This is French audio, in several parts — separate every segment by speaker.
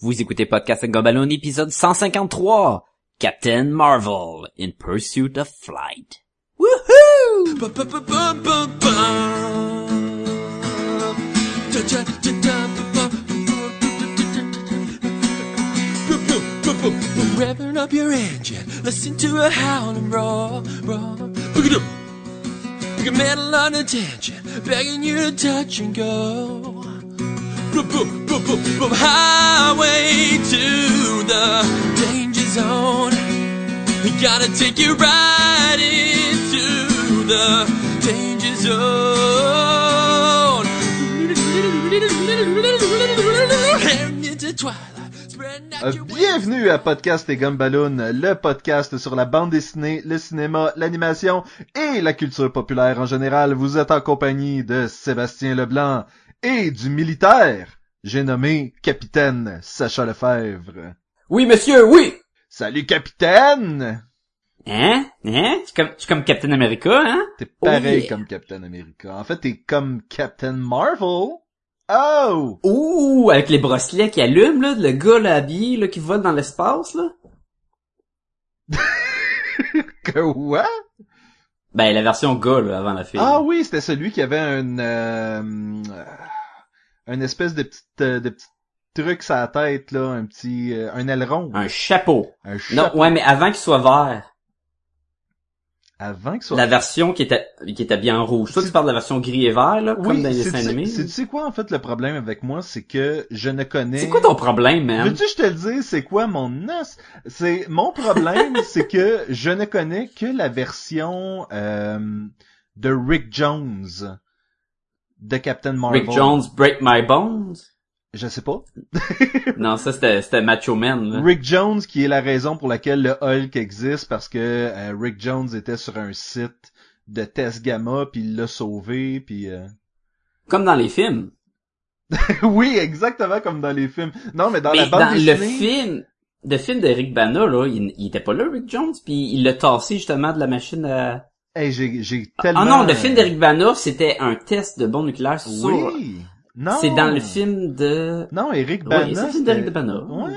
Speaker 1: Vous écoutez Podcast Gumballoon épisode 153. Captain Marvel in Pursuit of Flight. Woohoo!
Speaker 2: Revving up your engine, listen to a howling roar, roar. Pick it up. Pick a metal begging you to touch and go. Boom, boom, boom, boom, boom. Highway to the danger zone. We gotta take you right into the danger zone. Heading into twilight, spreading out
Speaker 3: Euh. Bienvenue à Podcast et Gumballoon, le podcast sur la bande dessinée, le cinéma, l'animation et la culture populaire en général. Vous êtes en compagnie de Sébastien Leblanc et du militaire, j'ai nommé Capitaine Sacha Lefebvre.
Speaker 1: Oui, monsieur, oui!
Speaker 3: Salut Capitaine!
Speaker 1: Hein? Hein? Tu comme, tu comme Captain America, hein?
Speaker 3: T'es pareil
Speaker 1: yeah.
Speaker 3: comme Captain America. En fait, t'es comme Captain Marvel. Oh!
Speaker 1: Ouh, avec les bracelets qui allument, là, le gars, là, habillé, là, qui vole dans l'espace, là.
Speaker 3: Que what?
Speaker 1: Ben, la version gars, là, avant la fille.
Speaker 3: Ah oui, c'était celui qui avait un euh, une espèce de petite euh, de petit truc sur la tête là, un petit euh, un aileron,
Speaker 1: Un chapeau.
Speaker 3: un
Speaker 1: Non,
Speaker 3: chapeau
Speaker 1: ouais, mais avant qu'il soit vert.
Speaker 3: Avant que ce soit
Speaker 1: La version qui était, qui était bien en rouge. Toi, tu parles de la version gris et vert, là, comme dans les dessins animés.
Speaker 3: c'est- tu sais quoi en fait le problème avec moi, c'est que je ne connais
Speaker 1: C'est quoi ton problème, man?
Speaker 3: Veux-tu que je te le dise, c'est quoi mon os? C'est mon problème, c'est que je ne connais que la version euh, de Rick Jones de Captain Marvel.
Speaker 1: Rick Jones, Break My Bones?
Speaker 3: Je sais pas.
Speaker 1: non, ça, c'était, c'était Macho Man, là.
Speaker 3: Rick Jones, qui est la raison pour laquelle le Hulk existe, parce que euh, Rick Jones était sur un site de test gamma, puis il l'a sauvé, puis... euh,
Speaker 1: Comme dans les films.
Speaker 3: oui, exactement comme dans les films. Non, mais dans la bande
Speaker 1: dans le film, le film d'Eric Bana, là, il, il était pas là, Rick Jones, puis il l'a tassé justement de la machine à...
Speaker 3: Hey, j'ai, j'ai tellement...
Speaker 1: Ah non, le film d'Eric Bana, c'était un test de bombe nucléaire sur...
Speaker 3: Oui! Non!
Speaker 1: C'est dans le film de...
Speaker 3: Non, Eric
Speaker 1: Oui,
Speaker 3: Bana...
Speaker 1: c'est le film d'Eric Bana.
Speaker 3: Ouais.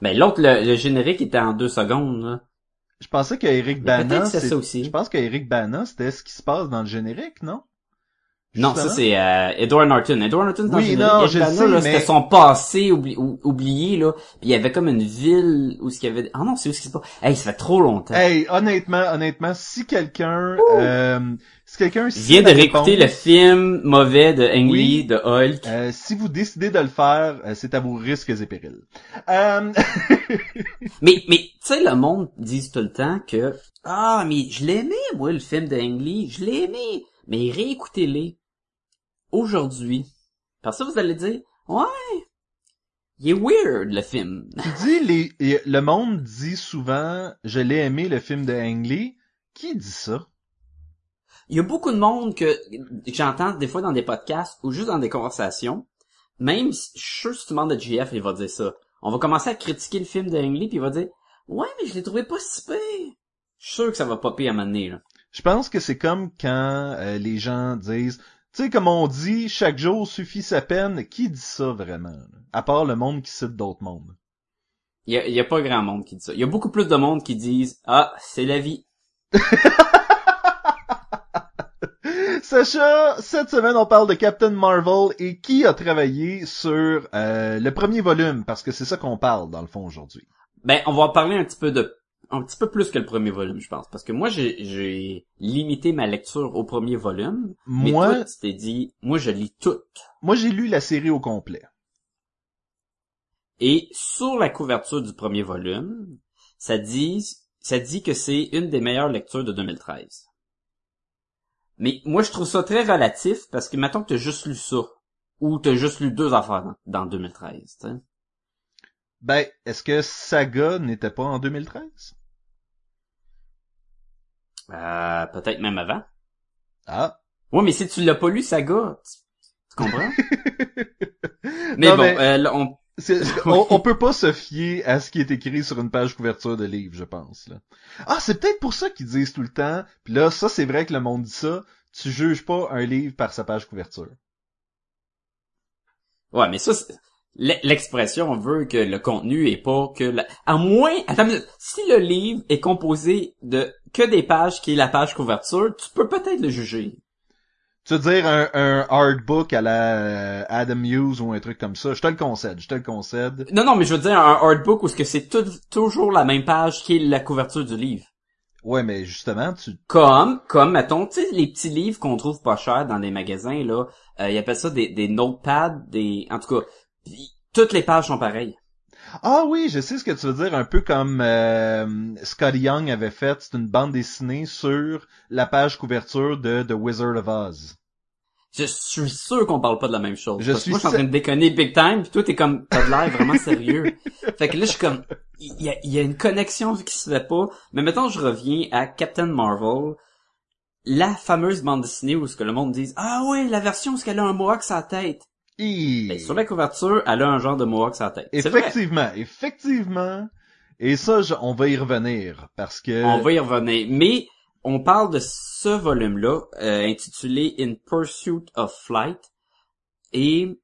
Speaker 1: Ben l'autre, le, le générique était en deux secondes, là.
Speaker 3: Je pensais qu'Eric
Speaker 1: Mais peut-être
Speaker 3: Bana...
Speaker 1: que c'est ça aussi.
Speaker 3: Je pense qu'Eric Bana, c'était ce qui se passe dans le générique, non?
Speaker 1: Non, ça c'est euh, Edward Norton. Edward Norton dans
Speaker 3: Oui,
Speaker 1: le
Speaker 3: non, je
Speaker 1: Eric Bana,
Speaker 3: sais,
Speaker 1: là,
Speaker 3: mais-
Speaker 1: c'était son passé oubli- ou- oublié là. Puis il y avait comme une ville où ce qu'il y avait. Ah non, c'est où ce qui se passe. Hey, ça fait trop longtemps.
Speaker 3: Hey, honnêtement, honnêtement, si quelqu'un... Euh, quelqu'un...
Speaker 1: Je viens de réécouter le film mauvais de Ang
Speaker 3: Oui.
Speaker 1: Lee, de Hulk.
Speaker 3: Euh, si vous décidez de le faire, euh, c'est à vos risques et périls. Euh,
Speaker 1: Mais, mais, tu sais, le monde dit tout le temps que, ah, mais je l'aimais, moi, le film de Ang Lee. Je l'ai aimé. Mais réécoutez-les. Aujourd'hui. Parce que vous allez dire, ouais, il est weird, le film.
Speaker 3: tu dis, les, le monde dit souvent, je l'ai aimé le film de Ang Lee. Qui dit ça?
Speaker 1: Il y a beaucoup de monde que, que j'entends des fois dans des podcasts ou juste dans des conversations. Même, si- je suis sûr si tu demandes à JF, il va dire ça. On va commencer à critiquer le film de Lee, puis il va dire, ouais, mais je l'ai trouvé pas si pire. Je suis sûr que ça va popper à un moment donné, là.
Speaker 3: Je pense que c'est comme quand euh, les gens disent, tu sais, comme on dit, chaque jour suffit sa peine. Qui dit ça vraiment? là? À part le monde qui cite d'autres mondes.
Speaker 1: Il y a, il y a pas grand monde qui dit ça. Il y a beaucoup plus de monde qui disent, ah, c'est la vie.
Speaker 3: Sacha, cette semaine on parle de Captain Marvel et qui a travaillé sur euh, le premier volume, parce que c'est ça qu'on parle dans le fond aujourd'hui.
Speaker 1: Ben, on va en parler un petit peu de, un petit peu plus que le premier volume, je pense. Parce que moi, j'ai, limité ma lecture au premier volume. Mais
Speaker 3: Moi,
Speaker 1: toi, tu t'es dit, moi, je lis tout.
Speaker 3: moi j'ai lu la série au complet.
Speaker 1: Et sur la couverture du premier volume, ça dit, ça dit que c'est une des meilleures lectures de 2013. Mais moi, je trouve ça très relatif parce que mettons que t'as juste lu ça. Ou t'as juste lu deux affaires dans, dans 2013, tu sais.
Speaker 3: Ben, est-ce que Saga n'était pas en 2013?
Speaker 1: Euh, peut-être même avant.
Speaker 3: Ah.
Speaker 1: Ouais, mais si tu l'as pas lu, Saga, tu, tu comprends? mais
Speaker 3: Non,
Speaker 1: bon,
Speaker 3: mais-
Speaker 1: euh, là, on,
Speaker 3: on, on peut pas se fier à ce qui est écrit sur une page couverture de livre, je pense. Là. Ah, c'est peut-être pour ça qu'ils disent tout le temps. Puis là, ça, c'est vrai que le monde dit ça. Tu juges pas un livre par sa page couverture.
Speaker 1: ouais, mais ça, l'expression veut que le contenu est pas que la... à moins attends si le livre est composé de que des pages qui est la page couverture, tu peux peut-être le juger.
Speaker 3: Tu veux dire un, un hardbook à la Adam Hughes ou un truc comme ça? Je te le concède, je te le concède.
Speaker 1: Non non, mais je veux dire un hardbook où ce que c'est toujours la même page qui est la couverture du livre.
Speaker 3: Ouais, mais justement, tu...
Speaker 1: Comme, comme, mettons, tu sais, les petits livres qu'on trouve pas cher dans les magasins, là, euh, ils appellent ça des, des notepads, des, en tout cas, toutes les pages sont pareilles.
Speaker 3: Ah oui, je sais ce que tu veux dire, un peu comme euh, Scotty Young avait fait, c'est une bande dessinée sur la page couverture de The Wizard of Oz.
Speaker 1: Je suis sûr qu'on parle pas de la même chose.
Speaker 3: Je
Speaker 1: Parce
Speaker 3: suis
Speaker 1: moi, je suis en train de déconner big time, puis toi, t'es comme, t'as de l'air vraiment sérieux. fait que là, je suis comme, il y a, il y a une connexion qui se fait pas. Mais maintenant, je reviens à Captain Marvel, la fameuse bande dessinée où ce que le monde dise, ah oui, la version où ce qu'elle a un mohawk la tête. Ben, sur la couverture, elle a un genre de mohawk sur la tête.
Speaker 3: Effectivement, effectivement. Et ça, je- on va y revenir, parce que...
Speaker 1: On va y revenir. Mais on parle de ce volume-là, euh, intitulé In Pursuit of Flight, et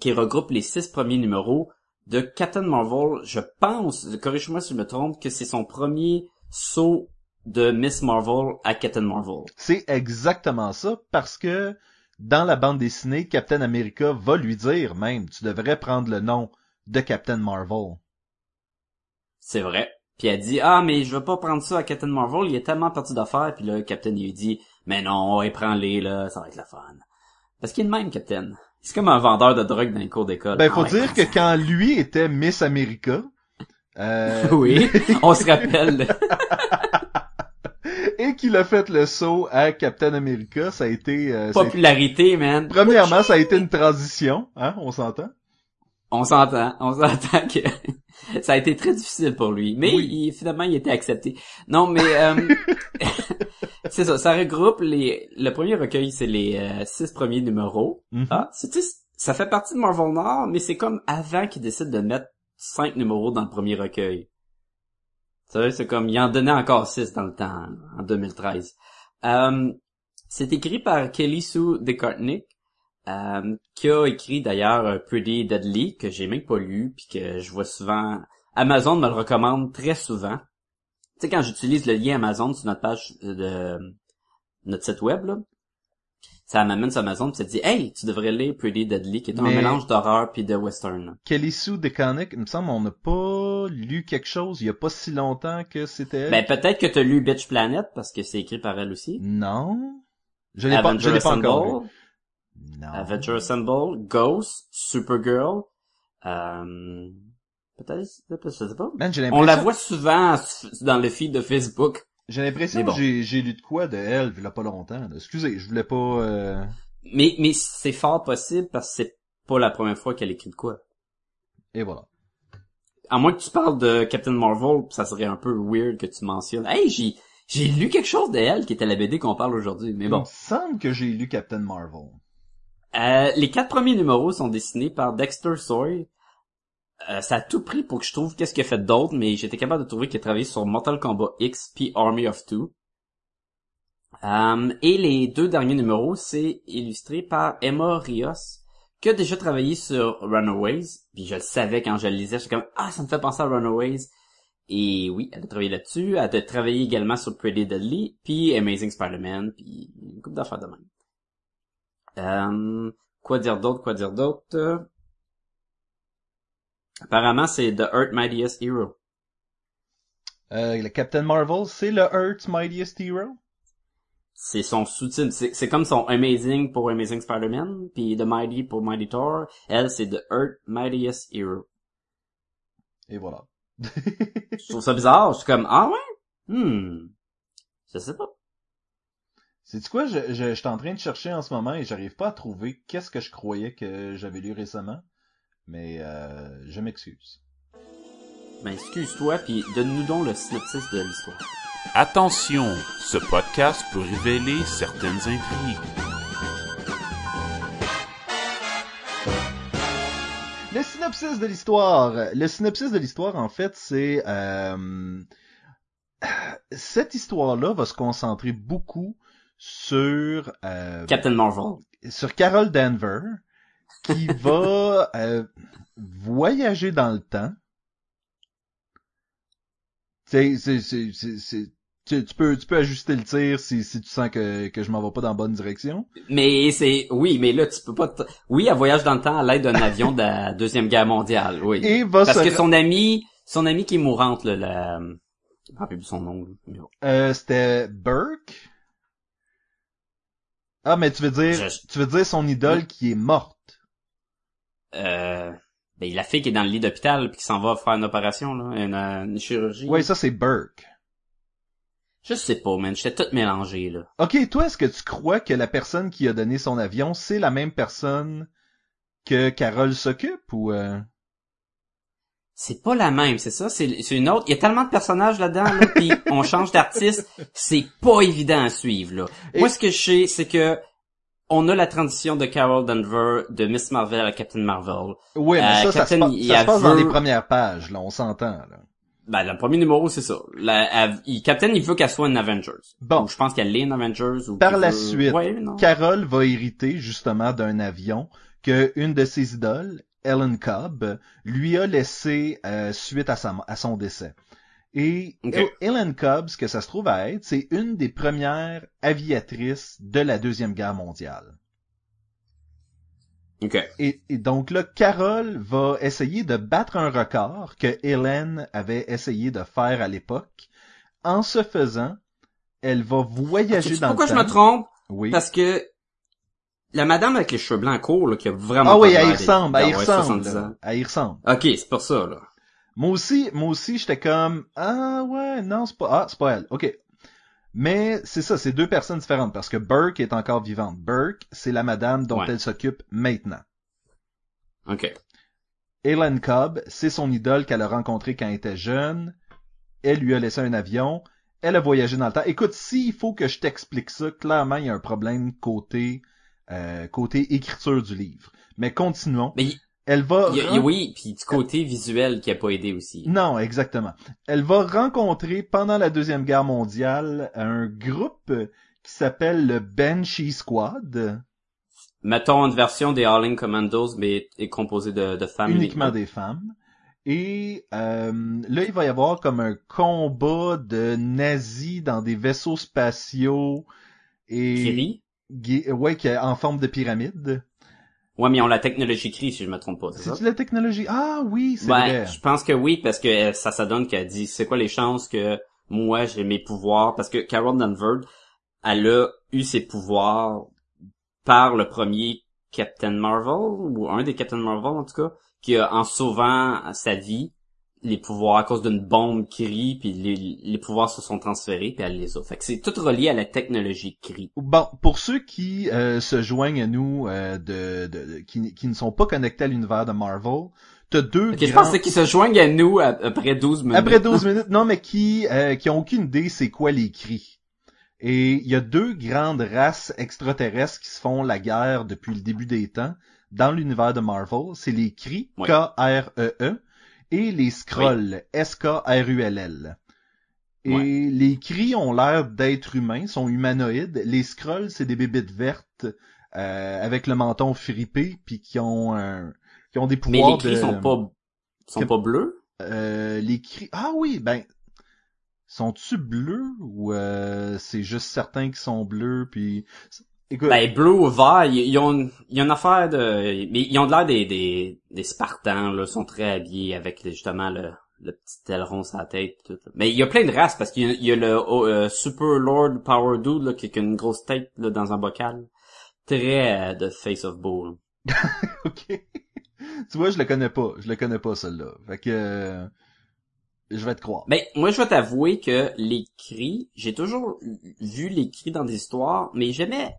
Speaker 1: qui regroupe les six premiers numéros de Captain Marvel. Je pense, corrige-moi si je me trompe, que c'est son premier saut de Miss Marvel à Captain Marvel.
Speaker 3: C'est exactement ça, parce que dans la bande dessinée, Captain America va lui dire même, tu devrais prendre le nom de Captain Marvel.
Speaker 1: C'est vrai. Puis elle dit ah mais je veux pas prendre ça à Captain Marvel, il est tellement parti d'affaires. Puis là Captain il lui dit mais non, et prends-les là, ça va être la fun. Parce qu'il est de même Captain. C'est comme un vendeur de drogue dans les cours d'école.
Speaker 3: Ben,
Speaker 1: Ah
Speaker 3: faut dire que quand lui était Miss America, euh,
Speaker 1: oui, on se rappelle.
Speaker 3: et qu'il a fait le saut à Captain America, ça a été... euh, ça a été-
Speaker 1: Popularité, man.
Speaker 3: Premièrement, ça a été une transition, hein, on s'entend?
Speaker 1: On s'entend, on s'entend que ça a été très difficile pour lui, mais
Speaker 3: Oui.
Speaker 1: il, finalement il était accepté. Non, mais euh, c'est ça, ça regroupe les. Le premier recueil, c'est les euh, six premiers numéros. Ah, c'est tu sais, ça fait partie de Marvel Nord, mais c'est comme avant qu'ils décident de mettre cinq numéros dans le premier recueil. C'est comme il en donnait encore six dans le temps, en 2013. Euh, c'est écrit par Kelly Sue DeCartnick, euh, qui a écrit d'ailleurs euh, Pretty Deadly, que j'ai même pas lu, puis que je vois souvent... Amazon me le recommande très souvent. Tu sais, quand j'utilise le lien Amazon sur notre page de notre site web, là, ça m'amène sur Amazon, puis ça dit « Hey, tu devrais lire Pretty Deadly », qui est un
Speaker 3: Mais-
Speaker 1: mélange d'horreur puis de western.
Speaker 3: Kelly Sue DeConnick, il me semble on n'a pas lu quelque chose il y a pas si longtemps que c'était elle.
Speaker 1: Ben, peut-être que t'as lu Bitch Planet, parce que c'est écrit par elle aussi.
Speaker 3: Non. Je l'ai pas, je l'ai pas encore
Speaker 1: Assemble,
Speaker 3: lu. Non.
Speaker 1: Avenger Assemble, Ghost, Supergirl, euh, peut-être, je sais pas.
Speaker 3: Man,
Speaker 1: On la voit souvent dans le feed de Facebook.
Speaker 3: J'ai l'impression
Speaker 1: bon.
Speaker 3: que j'ai, lu de quoi de elle, il y a pas longtemps. Excusez, je voulais pas, euh...
Speaker 1: Mais, mais c'est fort possible parce que c'est pas la première fois qu'elle écrit de quoi.
Speaker 3: et voilà.
Speaker 1: À moins que tu parles de Captain Marvel, ça serait un peu weird que tu mentionnes. Hey, j'ai, j'ai lu quelque chose d'elle qui était la BD qu'on parle aujourd'hui. Mais
Speaker 3: Il
Speaker 1: bon.
Speaker 3: me semble que j'ai lu Captain Marvel.
Speaker 1: Euh, les quatre premiers numéros sont dessinés par Dexter Soy. Euh, ça a tout pris pour que je trouve qu'est-ce qu'il a fait d'autre, mais j'étais capable de trouver qu'il a travaillé sur Mortal Kombat X puis Army of Two. Euh, et les deux derniers numéros, c'est illustré par Emma Rios, qui a déjà travaillé sur Runaways. Puis je le savais quand je le lisais, j'étais comme « Ah, ça me fait penser à Runaways ». Et oui, elle a travaillé là-dessus. Elle a travaillé également sur Pretty Deadly, puis Amazing Spider-Man, puis une couple d'affaires de même. Euh, quoi dire d'autre, quoi dire d'autre? Apparemment, c'est The Earth Mightiest Hero.
Speaker 3: Euh, le Captain Marvel, c'est le Earth's Mightiest Hero?
Speaker 1: C'est son sous-titre. C'est c'est comme son Amazing pour Amazing Spider-Man, puis The Mighty pour Mighty Thor. Elle, c'est The Earth Mightiest Hero.
Speaker 3: Et voilà.
Speaker 1: Je trouve ça bizarre. Je suis comme, ah ouais? Hmm. Je sais pas.
Speaker 3: C'est quoi, je, je, je suis en train de chercher en ce moment et j'arrive pas à trouver qu'est-ce que je croyais que j'avais lu récemment. Mais euh, je m'excuse.
Speaker 1: Ben, excuse-toi, puis donne-nous donc le synopsis de l'histoire.
Speaker 2: Attention, ce podcast peut révéler certaines intrigues.
Speaker 3: Le synopsis de l'histoire. Le synopsis de l'histoire, en fait, c'est... euh, Cette histoire-là va se concentrer beaucoup sur... euh,
Speaker 1: Captain Marvel.
Speaker 3: sur Carol Danver, qui va euh, voyager dans le temps. C'est, c'est, c'est, c'est, c'est- tu, tu peux, tu peux ajuster le tir si, si tu sens que, que je m'en vais pas dans la bonne direction.
Speaker 1: Mais c'est, oui, mais là, tu peux pas, t- oui, elle voyage dans le temps à l'aide d'un avion de la Deuxième Guerre mondiale, oui.
Speaker 3: Et va
Speaker 1: Parce
Speaker 3: se,
Speaker 1: que son ami, son ami qui est mourante, là, la, je me rappelle plus son nom, là.
Speaker 3: euh, c'était Burke. Ah, mais tu veux dire,
Speaker 1: Je-
Speaker 3: tu veux dire son idole
Speaker 1: Oui.
Speaker 3: qui est morte.
Speaker 1: Euh, ben, la fille qui est dans le lit d'hôpital puis qui s'en va faire une opération, là, une, une chirurgie.
Speaker 3: Oui, ça c'est Burke.
Speaker 1: Je sais pas, man, j'étais tout mélangé, là.
Speaker 3: Ok, toi, est-ce que tu crois que la personne qui a donné son avion, c'est la même personne que Carole s'occupe ou euh...
Speaker 1: C'est pas la même, c'est ça, c'est une autre. Il y a tellement de personnages là-dedans, là, puis on change d'artiste, c'est pas évident à suivre, là.
Speaker 3: Et-
Speaker 1: Moi, ce que je sais, c'est que on a la transition de Carol Denver de Miss Marvel à Captain Marvel.
Speaker 3: Oui, mais
Speaker 1: Euh,
Speaker 3: ça, ça, se,
Speaker 1: Captain,
Speaker 3: pa-
Speaker 1: il
Speaker 3: ça se passe dans les premières pages, là, on s'entend, là.
Speaker 1: Ben, le premier numéro, c'est ça. La, elle- il- Captain, il veut qu'elle soit une Avengers.
Speaker 3: Bon.
Speaker 1: Ou je pense qu'elle est une Avengers. Ou
Speaker 3: Par la
Speaker 1: veut-
Speaker 3: suite,
Speaker 1: Ouais.
Speaker 3: Carole va hériter justement d'un avion que une de ses idoles, Ellen Cobb, lui a laissé euh, suite à, sa, à son décès. Et
Speaker 1: Ok.
Speaker 3: El- Ellen Cobb, ce que ça se trouve à être, c'est une des premières aviatrices de la Deuxième Guerre mondiale.
Speaker 1: Ok.
Speaker 3: Et, et donc là, Carole va essayer de battre un record que Hélène avait essayé de faire à l'époque. En ce faisant, elle va voyager
Speaker 1: Sais-tu
Speaker 3: dans
Speaker 1: pourquoi
Speaker 3: le
Speaker 1: je
Speaker 3: temps.
Speaker 1: me trompe?
Speaker 3: Oui.
Speaker 1: Parce que la madame avec les cheveux blancs courts, là, qui a vraiment
Speaker 3: Ah oui, elle y ressemble, elle y ressemble.
Speaker 1: 70
Speaker 3: là.
Speaker 1: ans.
Speaker 3: Elle y ressemble.
Speaker 1: Ok, c'est pour ça, là.
Speaker 3: Moi aussi, moi aussi, j'étais comme ah ouais, non, c'est pas ah, c'est pas elle. OK. Mais c'est ça, c'est deux personnes différentes parce que Burke est encore vivante. Burke, c'est la madame dont
Speaker 1: Ouais.
Speaker 3: elle s'occupe maintenant.
Speaker 1: Ok.
Speaker 3: Helen Cobb, c'est son idole qu'elle a rencontrée quand elle était jeune. Elle lui a laissé un avion. Elle a voyagé dans le temps. Écoute, s'il faut que je t'explique ça, clairement, il y a un problème côté euh, côté écriture du livre. Mais continuons.
Speaker 1: Mais
Speaker 3: Elle va
Speaker 1: il y a- oui, puis du côté visuel qui a pas aidé aussi.
Speaker 3: Non, exactement. Elle va rencontrer pendant la Deuxième Guerre mondiale un groupe qui s'appelle le Banshee Squad,
Speaker 1: Mettons une version des Howling Commandos, mais est composée de, de femmes
Speaker 3: uniquement des femmes. Et euh, là, il va y avoir comme un combat de nazis dans des vaisseaux spatiaux et
Speaker 1: Kiri?
Speaker 3: Ouais, qui est en forme de pyramide.
Speaker 1: Ouais, mais ils ont la technologie Kiri, si je me trompe pas, c'est
Speaker 3: la technologie. Ah oui, c'est vrai.
Speaker 1: je pense que oui, parce que euh, ça, ça donne qu'elle dit, c'est quoi les chances que moi, j'ai mes pouvoirs, parce que Carol Danvers, elle a eu ses pouvoirs par le premier Captain Marvel, ou un des Captain Marvel, en tout cas, qui a, en sauvant sa vie, les pouvoirs à cause d'une bombe Kiri, puis les, les pouvoirs se sont transférés, puis elle les a. Fait que c'est tout relié à la technologie Kiri.
Speaker 3: Bon, pour ceux qui euh, se joignent à nous, euh, de, de- de- qui, qui ne sont pas connectés à l'univers de Marvel, t'as deux
Speaker 1: Ok, je pensais qu'ils se joignent à nous à- après 12 minutes.
Speaker 3: Après 12 minutes, non, mais qui euh, qui ont aucune idée c'est quoi les cris. Et il y a deux grandes races extraterrestres qui se font la guerre depuis le début des temps dans l'univers de Marvel. C'est les cris,
Speaker 1: Ouais.
Speaker 3: K-R-E-E, et les Skrulls, S-K-R-U-L-L. Et
Speaker 1: Ouais.
Speaker 3: les cris ont l'air d'être humains, sont humanoïdes. Les Skrulls, c'est des bébites vertes euh, avec le menton fripé, puis qui ont un, qui ont des
Speaker 1: Mais
Speaker 3: pouvoirs
Speaker 1: les cris
Speaker 3: de...
Speaker 1: sont pas, sont
Speaker 3: Que-
Speaker 1: pas bleus?
Speaker 3: Euh, les cris. Ah oui, ben. Sont-tu bleus ou euh, c'est juste certains qui sont bleus puis. Écoute.
Speaker 1: Ben, bleu ou vert, ils, ils ont, une- il y a une affaire de, mais ils ont de l'air des, des, des Spartans, là, sont très habillés avec, justement, le, le petit aileron sur la tête, tout. Mais il y a plein de races, parce qu'il y a, il y a le oh, euh, Super Lord Power Dude, là, qui qui a une grosse tête, là, dans un bocal. Très euh, de Face of Bull.
Speaker 3: ok. tu vois, je le connais pas. Je le connais pas celui-là. Fait que. euh, je vais te croire.
Speaker 1: Ben, moi, je vais t'avouer que les cris, j'ai toujours vu les cris dans des histoires, mais jamais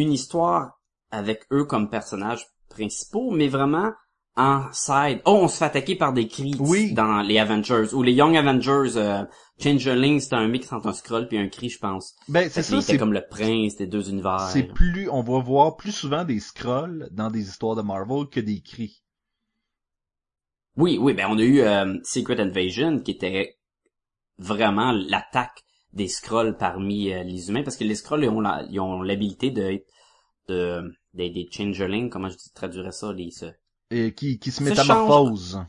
Speaker 1: une histoire avec eux comme personnages principaux, mais vraiment en side. Oh, on se fait attaquer par des cris
Speaker 3: Oui.
Speaker 1: dans les Avengers. Ou les Young Avengers, euh, Changeling, c'était un mix entre un scroll puis un cri, je pense.
Speaker 3: Ben c'est ça.
Speaker 1: était
Speaker 3: C'est
Speaker 1: comme le prince des deux univers.
Speaker 3: c'est plus. On va voir plus souvent des scrolls dans des histoires de Marvel que des cris.
Speaker 1: Oui, oui, ben on a eu euh, Secret Invasion qui était vraiment l'attaque des scrolls parmi euh, les humains parce que les scrolls ils ont la- ils ont l'habilité de, de des, des changelings, comment je traduirais ça, les, ce-
Speaker 3: Et qui, qui se
Speaker 1: Ça
Speaker 3: métamorphose.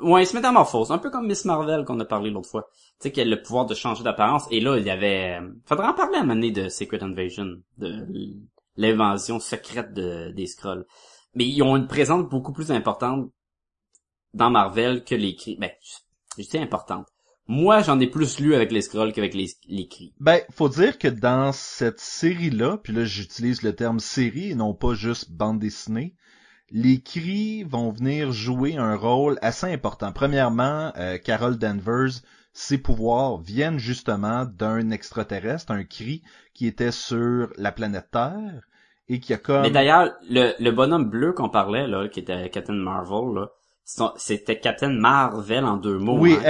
Speaker 1: Ouais, il se métamorphose, un peu comme Miss Marvel qu'on a parlé l'autre fois. Tu sais, qu'elle a le pouvoir de changer d'apparence. Et là, il y avait... euh, Faudrait en parler à un moment donné de Secret Invasion, de l'invasion secrète de, des Skrulls. Mais ils ont une présence beaucoup plus importante dans Marvel que les cris. Ben, je dis importante. Moi, j'en ai plus lu avec les Skrulls qu'avec les, les cris.
Speaker 3: Ben, faut dire que dans cette série-là, puis là j'utilise le terme série et non pas juste bande dessinée, les cris vont venir jouer un rôle assez important. Premièrement, euh, Carol Danvers, ses pouvoirs viennent justement d'un extraterrestre, un cri qui était sur la planète Terre et qui a comme...
Speaker 1: Mais d'ailleurs, le, le bonhomme bleu qu'on parlait, là, qui était Captain Marvel, là, c'était Captain Marvel en deux mots.
Speaker 3: oui,
Speaker 1: hein, le-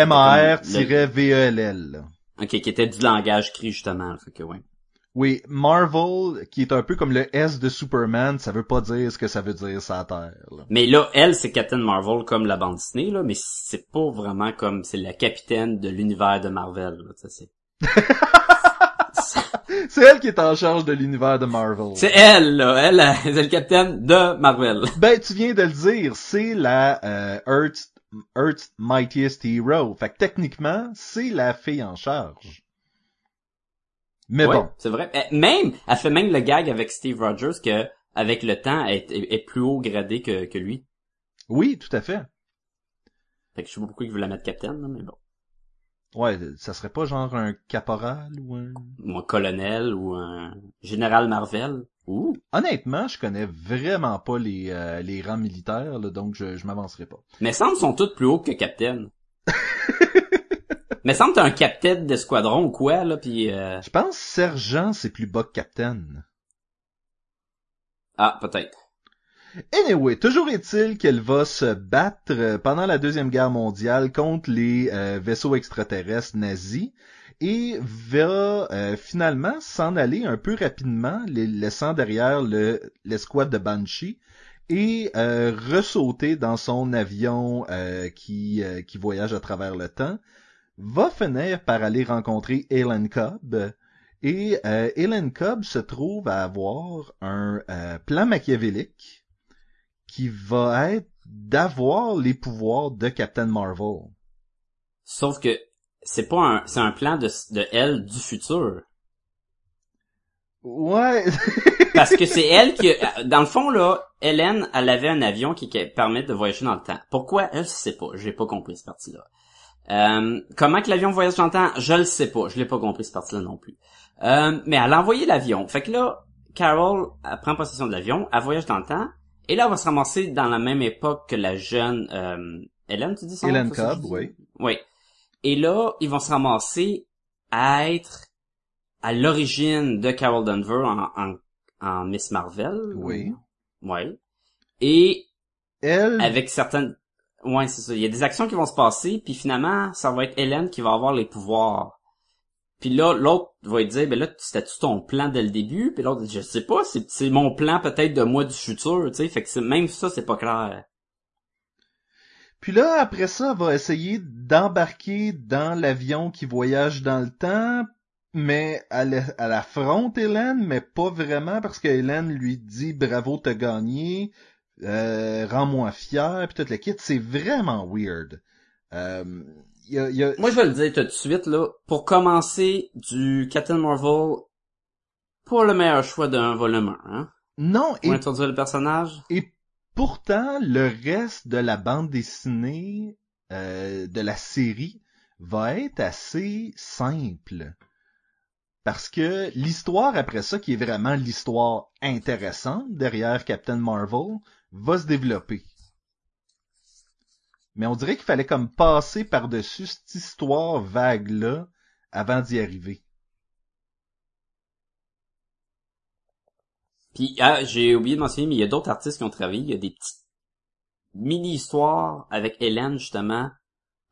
Speaker 3: M-A-R-V-E-L-L.
Speaker 1: Ok, qui était du langage cri, justement. Fait que, ouais.
Speaker 3: Oui, Marvel, qui est un peu comme le S de Superman, ça veut pas dire ce que ça veut dire sa Terre. là.
Speaker 1: Mais là, elle, c'est Captain Marvel comme la bande Disney, là, mais c'est pas vraiment comme, c'est la capitaine de l'univers de Marvel, là, ça, c'est.
Speaker 3: C'est elle qui est en charge de l'univers de Marvel.
Speaker 1: C'est elle, là, elle, euh, c'est le capitaine de Marvel.
Speaker 3: Ben, tu viens de le dire, c'est la euh, Earth, Earth's Mightiest Hero. Fait que techniquement, c'est la fille en charge. Mais
Speaker 1: Ouais,
Speaker 3: bon,
Speaker 1: c'est vrai. Elle- Même, elle fait même le gag avec Steve Rogers que, avec le temps, elle est, est- est plus haut gradé que, que lui.
Speaker 3: oui, tout à fait.
Speaker 1: Fait que je sais pas pourquoi il veut la mettre capitaine, là, mais bon.
Speaker 3: Ouais, ça serait pas genre un caporal ou un...
Speaker 1: Ou un colonel, ou un général Marvel. Ouh.
Speaker 3: Honnêtement, je connais vraiment pas les, euh, les rangs militaires, là, donc je, je m'avancerai pas.
Speaker 1: Mais semble sont tous plus hauts que capitaine. mais semble t'as un capitaine d'escadron ou quoi, là, puis euh...
Speaker 3: Je pense sergent, c'est plus bas que capitaine.
Speaker 1: Ah, peut-être.
Speaker 3: Anyway, toujours est-il qu'elle va se battre euh, pendant la Deuxième Guerre mondiale contre les euh, vaisseaux extraterrestres nazis et va euh, finalement s'en aller un peu rapidement, les laissant derrière le l'escouade de Banshee et euh, ressauter dans son avion qui, qui voyage à travers le temps, va finir par aller rencontrer Helen Cobb. Et euh, Helen Cobb se trouve à avoir un plan machiavélique qui va être d'avoir les pouvoirs de Captain Marvel.
Speaker 1: Sauf que c'est pas un, c'est un plan de, de elle du futur.
Speaker 3: Ouais.
Speaker 1: Parce que c'est elle qui, dans le fond, là, Hélène, elle avait un avion qui, permet de voyager dans le temps. Pourquoi? Je sais pas. J'ai pas compris cette partie-là. Euh, comment que l'avion voyage dans le temps? Je le sais pas. Je l'ai pas compris cette partie-là non plus. Euh, mais elle a envoyé l'avion. Fait que là, Carol, elle prend possession de l'avion, elle voyage dans le temps, et là, elle va se ramasser dans la même époque que la jeune, euh, Hélène, tu dis ça?
Speaker 3: Hélène Cobb, oui.
Speaker 1: Oui. Et là, ils vont se ramasser à être à l'origine de Carol Denver en, en, en Miss Marvel.
Speaker 3: Oui.
Speaker 1: Ouais. Et
Speaker 3: Elle,
Speaker 1: avec certaines... Ouais, c'est ça. Il y a des actions qui vont se passer, puis finalement, ça va être Hélène qui va avoir les pouvoirs. Puis là, l'autre va lui dire, ben là, c'était-tu ton plan dès le début? Puis l'autre je sais pas, c'est, mon plan peut-être de moi du futur, tu sais. Fait que même ça, c'est pas clair.
Speaker 3: puis là, après ça, elle va essayer d'embarquer dans l'avion qui voyage dans le temps, mais elle, elle affronte Hélène, mais pas vraiment parce que Hélène lui dit bravo, t'as gagné, euh, rends-moi fier, puis toute la kit. C'est vraiment weird. Euh, y a, y a-
Speaker 1: Moi, je vais le dire tout de suite, là. Pour commencer, du Captain Marvel, pas le meilleur choix d'un volume 1, hein.
Speaker 3: Non,
Speaker 1: Pour
Speaker 3: et
Speaker 1: introduire le personnage.
Speaker 3: Et pourtant, le reste de la bande dessinée euh, de la série va être assez simple. Parce que l'histoire après ça, qui est vraiment l'histoire intéressante derrière Captain Marvel, va se développer. Mais on dirait qu'il fallait comme passer par-dessus cette histoire vague-là avant d'y arriver.
Speaker 1: Puis, ah, j'ai oublié de mentionner, mais il y a d'autres artistes qui ont travaillé. Il y a des petites mini-histoires avec Hélène, justement,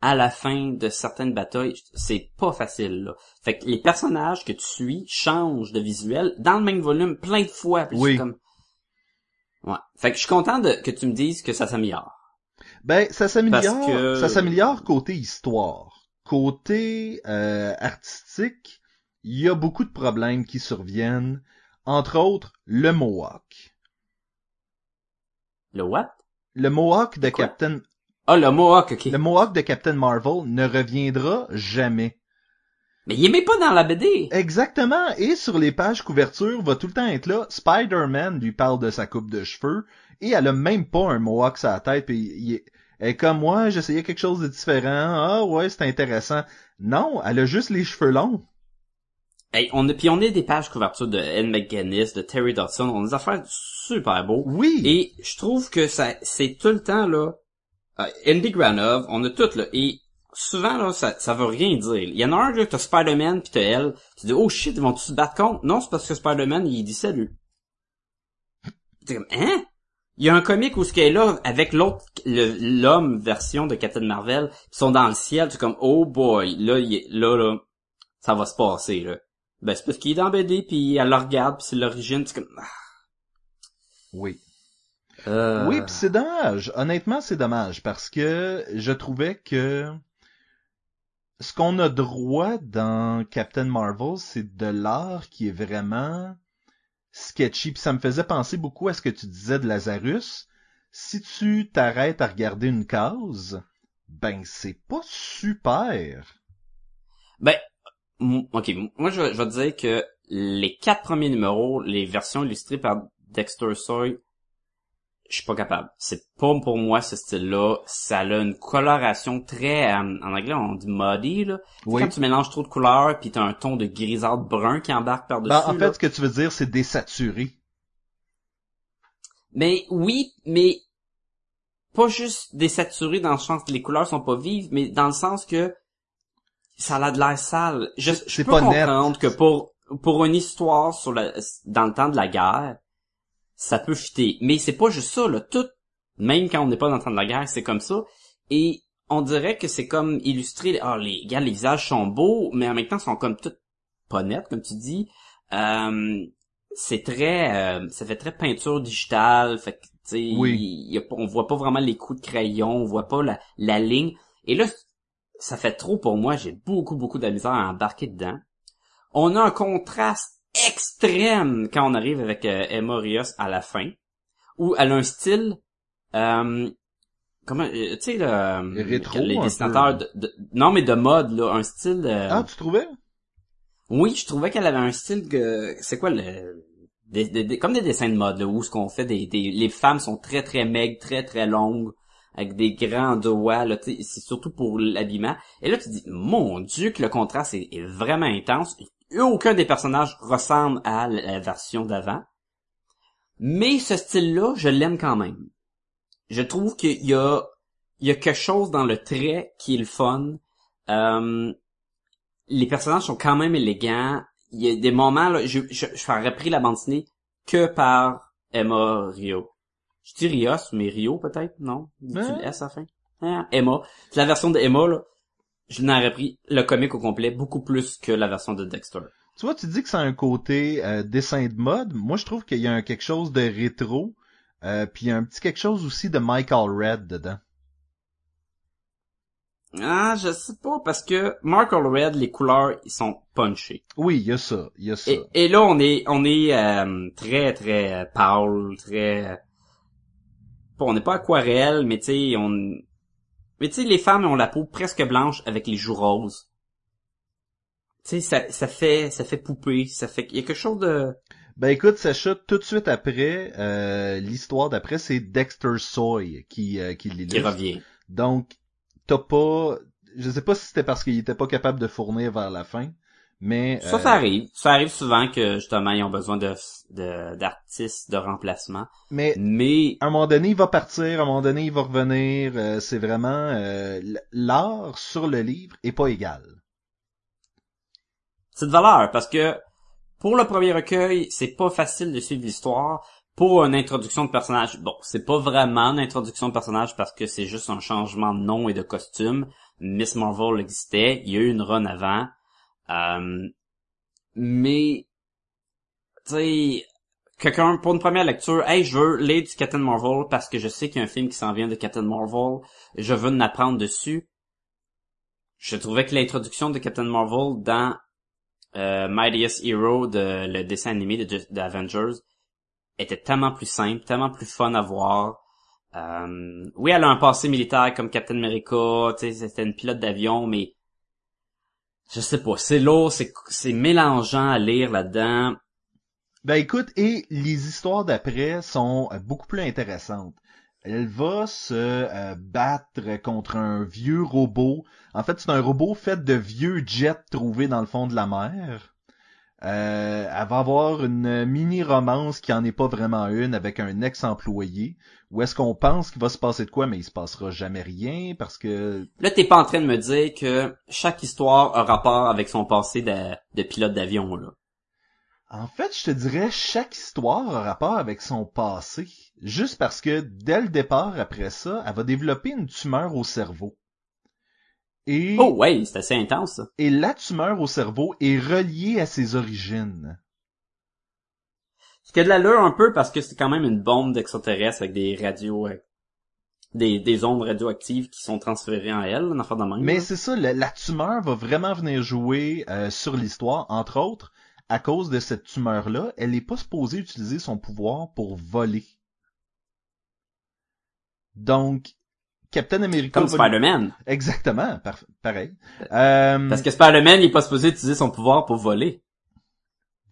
Speaker 1: à la fin de certaines batailles. C'est pas facile, là. Fait que les personnages que tu suis changent de visuel dans le même volume plein de fois. Puis
Speaker 3: Oui.
Speaker 1: comme... Ouais. Fait que je suis content de, que tu me dises que ça s'améliore.
Speaker 3: Ben, ça s'améliore,
Speaker 1: que-
Speaker 3: ça s'améliore côté histoire. Côté euh, artistique, il y a beaucoup de problèmes qui surviennent, entre autres le Mohawk.
Speaker 1: Le what?
Speaker 3: Le Mohawk de
Speaker 1: Quoi?
Speaker 3: Captain,
Speaker 1: Ah, le Mohawk, ok.
Speaker 3: le Mohawk de Captain Marvel ne reviendra jamais.
Speaker 1: Mais il est même pas dans la BD.
Speaker 3: Exactement. Et sur les pages couverture, va tout le temps être là. Spider-Man lui parle de sa coupe de cheveux. Et elle a même pas un mohawk sur la tête. Puis il est, elle est comme moi, j'essayais quelque chose de différent. Ah ouais, c'est intéressant. Non, elle a juste les cheveux longs.
Speaker 1: Hey, on a, puis on a des pages couverture de Ed McGuinness, de Terry Dodson. On a des affaires super beaux.
Speaker 3: Oui.
Speaker 1: Et je trouve que ça, c'est tout le temps, là, euh, Andy Granov, on a tout, là, et souvent, là, ça, ça veut rien dire. Il y en a un, là, t'as Spider-Man pis t'as elle. Tu dis, oh shit, ils vont tous se battre contre? Non, c'est parce que Spider-Man, il dit salut. T'es comme, hein? Il y a un comique où ce qu'elle est là, avec l'autre, l'homme version de Captain Marvel, ils sont dans le ciel, c'est comme, oh boy, là, il est, là, là, ça va se passer, là. Ben, c'est parce qu'il est dans BD, puis elle le regarde, puis c'est l'origine, c'est comme, ah,
Speaker 3: Oui.
Speaker 1: euh,
Speaker 3: Oui, puis c'est dommage. Honnêtement, c'est dommage parce que je trouvais que ce qu'on a droit dans Captain Marvel, c'est de l'art qui est vraiment sketchy. Puis ça me faisait penser beaucoup à ce que tu disais de Lazarus. Si tu t'arrêtes à regarder une case, ben c'est pas super.
Speaker 1: Ben, ok, moi je, vais- dire que les quatre premiers numéros, les versions illustrées par Dexter Soy, je suis pas capable. C'est pas pour moi ce style-là. Ça a une coloration très, euh, en anglais on dit muddy là.
Speaker 3: Oui.
Speaker 1: Quand tu mélanges trop de couleurs puis t'as un ton de grisâtre brun qui embarque par-dessus.
Speaker 3: Ben, en
Speaker 1: là.
Speaker 3: fait, ce que tu veux dire, c'est désaturé.
Speaker 1: Mais oui, mais pas juste désaturé dans le sens que les couleurs sont pas vives, mais dans le sens que ça a de l'air sale. Je, je peux
Speaker 3: pas net.
Speaker 1: comprendre que pour pour une histoire sur la dans le temps de la guerre, ça peut fitter. Mais c'est pas juste ça, là. Tout, même quand on n'est pas dans le temps de la guerre, c'est comme ça. Et on dirait que c'est comme illustré, ah, les gars, les visages sont beaux, mais en même temps, ils sont comme tout pas nets, comme tu dis. Euh, c'est très, euh, ça fait très peinture digitale, fait que, tu sais,
Speaker 3: Oui.
Speaker 1: il y a pas- on voit pas vraiment les coups de crayon, on voit pas la, la ligne. Et là, ça fait trop pour moi, j'ai beaucoup, beaucoup de la misère à embarquer dedans. On a un contraste extrême quand on arrive avec euh, Emma Rios à la fin, où elle a un style, euh, comment, euh, tu sais, le,
Speaker 3: Rétro,
Speaker 1: les dessinateurs, de, de- non mais de mode, là, un style, euh,
Speaker 3: Ah, tu trouvais?
Speaker 1: oui, je trouvais qu'elle avait un style que, c'est quoi le, des, des- des- comme des dessins de mode, là, où ce qu'on fait des, des, les femmes sont très très maigres, très très longues, avec des grands doigts, là, c'est surtout pour l'habillement. Et là, tu te dis, mon dieu, que le contraste est, est vraiment intense. Aucun des personnages ressemble à la, version d'avant. Mais ce style-là, je l'aime quand même. Je trouve qu'il y a, il y a quelque chose dans le trait qui est le fun. Euh, les personnages sont quand même élégants. Il y a des moments, là, je, je, je ferais pris la bande dessinée que par Emma Rio. Je dis Rios, mais Rio peut-être, non? Dis-tu
Speaker 3: Hein?
Speaker 1: le S à la fin? Ah, Emma. C'est la version de Emma, là. Je n'aurais pris le comic au complet beaucoup plus que la version de Dexter.
Speaker 3: Tu vois, tu dis que c'est un côté euh, dessin de mode. Moi, je trouve qu'il y a un quelque chose de rétro, euh, puis il y a un petit quelque chose aussi de Michael Red dedans.
Speaker 1: Ah, je sais pas, parce que Mark Red, les couleurs, ils sont punchés.
Speaker 3: Oui, il y a ça, il y a ça.
Speaker 1: Et, et là, on est, on est euh, très, très euh, pâle, très... euh, Bon, on n'est pas aquarelle, mais tu sais, on... Mais tu sais, les femmes ont la peau presque blanche avec les joues roses. Tu sais, ça, ça fait, ça fait poupée, ça fait... Il y a quelque chose de...
Speaker 3: Ben écoute, Sacha, tout de suite après, euh, l'histoire d'après, c'est Dexter Soy qui, euh, qui
Speaker 1: qui revient.
Speaker 3: Donc, t'as pas... Je sais pas si c'était parce qu'il était pas capable de fournir vers la fin, mais...
Speaker 1: Ça,
Speaker 3: euh,
Speaker 1: ça arrive. Ça arrive souvent que, justement, ils ont besoin de de- d'artistes de remplacement.
Speaker 3: Mais
Speaker 1: Mais
Speaker 3: à un moment donné, il va partir, à un moment donné, il va revenir. euh, c'est vraiment... euh, L'art sur le livre est pas égal.
Speaker 1: c'est de valeur parce que pour le premier recueil, c'est pas facile de suivre l'histoire. Pour une introduction de personnage, bon, c'est pas vraiment une introduction de personnage parce que c'est juste un changement de nom et de costume. Miss Marvel existait, il y a eu une run avant. Euh, mais, tu sais, quelqu'un, pour une première lecture, hey, je veux lire du Captain Marvel parce que je sais qu'il y a un film qui s'en vient de Captain Marvel, je veux en apprendre dessus. Je trouvais que l'introduction de Captain Marvel dans euh, Mightiest Hero, de, le dessin animé de, Avengers, était tellement plus simple, tellement plus fun à voir. Euh, oui, elle a un passé militaire comme Captain America, tu sais, c'était une pilote d'avion, mais je sais pas, c'est lourd, c'est c'est mélangeant à lire là-dedans.
Speaker 3: Ben écoute, et les histoires d'après sont euh, beaucoup plus intéressantes. Elle va se euh, battre contre un vieux robot. En fait, c'est un robot fait de vieux jets trouvés dans le fond de la mer. Euh, elle va avoir une mini-romance qui en est pas vraiment une avec un ex-employé. Où est-ce qu'on pense qu'il va se passer de quoi, mais il se passera jamais rien parce que...
Speaker 1: Là, t'es pas en train de me dire que chaque histoire a rapport avec son passé de, de pilote d'avion, là.
Speaker 3: En fait, je te dirais, chaque histoire a rapport avec son passé. Juste parce que, dès le départ, après ça, elle va développer une tumeur au cerveau. Et,
Speaker 1: Oh ouais, c'est assez intense, ça.
Speaker 3: et la tumeur au cerveau est reliée à ses origines.
Speaker 1: Ce qui a de l'allure un peu parce que c'est quand même une bombe d'extraterrestres avec des radios, euh, des, des ondes radioactives qui sont transférées en elle, une affaire de même.
Speaker 3: Mais c'est ça, la, la tumeur va vraiment venir jouer euh, sur l'histoire, entre autres, à cause de cette tumeur-là, elle n'est pas supposée utiliser son pouvoir pour voler. Donc, Captain America...
Speaker 1: Comme Spider-Man.
Speaker 3: Exactement, par- pareil. Euh,
Speaker 1: Parce que Spider-Man, il est pas supposé utiliser son pouvoir pour voler.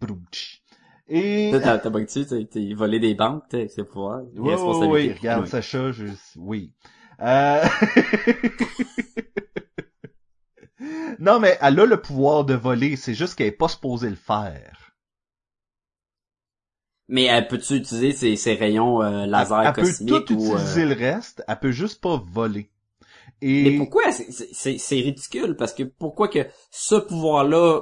Speaker 3: Brouch. Et...
Speaker 1: T'as, t'as t'as, t'as volé des banques, avec ses pouvoirs.
Speaker 3: Oui, oui, oui, regarde
Speaker 1: Oui.
Speaker 3: Sacha, je... oui. Euh... non, mais elle a le pouvoir de voler, c'est juste qu'elle est pas supposée le faire.
Speaker 1: Mais elle peut-tu utiliser ses, ses rayons euh, laser
Speaker 3: elle, elle peut tout
Speaker 1: ou... euh,
Speaker 3: utiliser le reste, elle peut juste pas voler.
Speaker 1: Mais
Speaker 3: Et
Speaker 1: pourquoi? C'est, ridicule, parce que pourquoi que ce pouvoir-là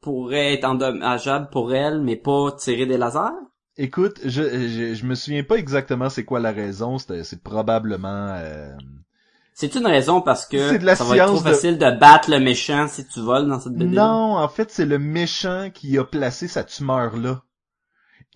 Speaker 1: pourrait être endommageable pour elle, mais pas tirer des lasers?
Speaker 3: écoute, je, je, je me souviens pas exactement c'est quoi la raison, c'est probablement... euh,
Speaker 1: C'est une raison parce que
Speaker 3: C'est de la
Speaker 1: ça va être trop
Speaker 3: de-
Speaker 1: facile de battre le méchant si tu voles dans cette BD.
Speaker 3: Non, en fait, c'est le méchant qui a placé sa tumeur là.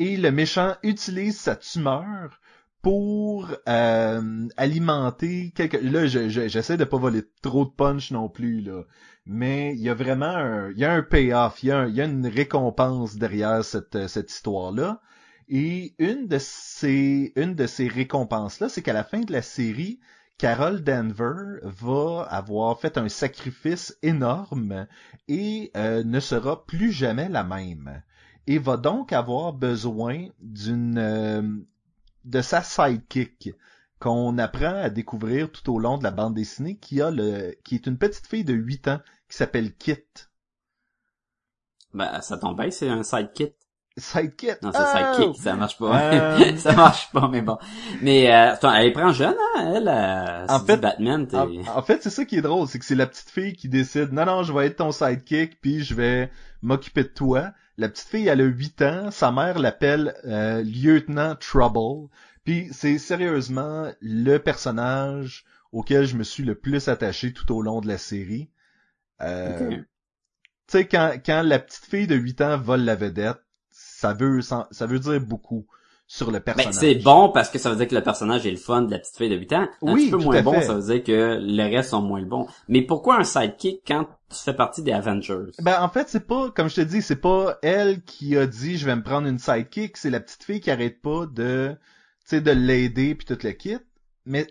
Speaker 3: Et le méchant utilise sa tumeur pour euh, alimenter quelque... Là, je- je- j'essaie de pas voler trop de punch non plus, là. Mais il y a vraiment un... Il y a un payoff, il y a, une récompense derrière cette, cette histoire-là. Et une de ces, ces récompenses-là, c'est qu'à la fin de la série, Carol Denver va avoir fait un sacrifice énorme et euh, ne sera plus jamais la même. Et va donc avoir besoin d'une euh, de sa sidekick qu'on apprend à découvrir tout au long de la bande dessinée qui a le qui est une petite fille de 8 ans qui s'appelle Kit.
Speaker 1: Ben, ça tombe bien, c'est un sidekick.
Speaker 3: Sidekick.
Speaker 1: Non, c'est
Speaker 3: Oh!
Speaker 1: sidekick, ça marche pas.
Speaker 3: Euh.
Speaker 1: ça marche pas, mais bon. Mais, euh, attends, elle prend jeune, hein, elle, euh,
Speaker 3: En
Speaker 1: c'est
Speaker 3: fait-
Speaker 1: Batman, t'es...
Speaker 3: En, en fait, c'est ça qui est drôle, c'est que c'est la petite fille qui décide, non, non, je vais être ton sidekick, puis je vais m'occuper de toi. La petite fille, elle a 8 ans, sa mère l'appelle euh, Lieutenant Trouble, puis c'est sérieusement le personnage auquel je me suis le plus attaché tout au long de la série. Euh. Tu sais, quand, quand la petite fille de 8 ans vole la vedette, ça veut, ça, ça veut dire beaucoup sur le
Speaker 1: Ben,
Speaker 3: personnage.
Speaker 1: c'est bon parce que ça veut dire que le personnage est le fun de la petite fille de 8 ans. Un
Speaker 3: Oui,
Speaker 1: petit peu
Speaker 3: tout
Speaker 1: moins
Speaker 3: à
Speaker 1: bon,
Speaker 3: fait.
Speaker 1: ça veut dire que les restes sont moins bons. Mais pourquoi un sidekick quand tu fais partie des Avengers?
Speaker 3: Ben en fait c'est pas comme je te dis c'est pas elle qui a dit je vais me prendre une sidekick c'est la petite fille qui arrête pas de tu sais de l'aider puis tout le kit mais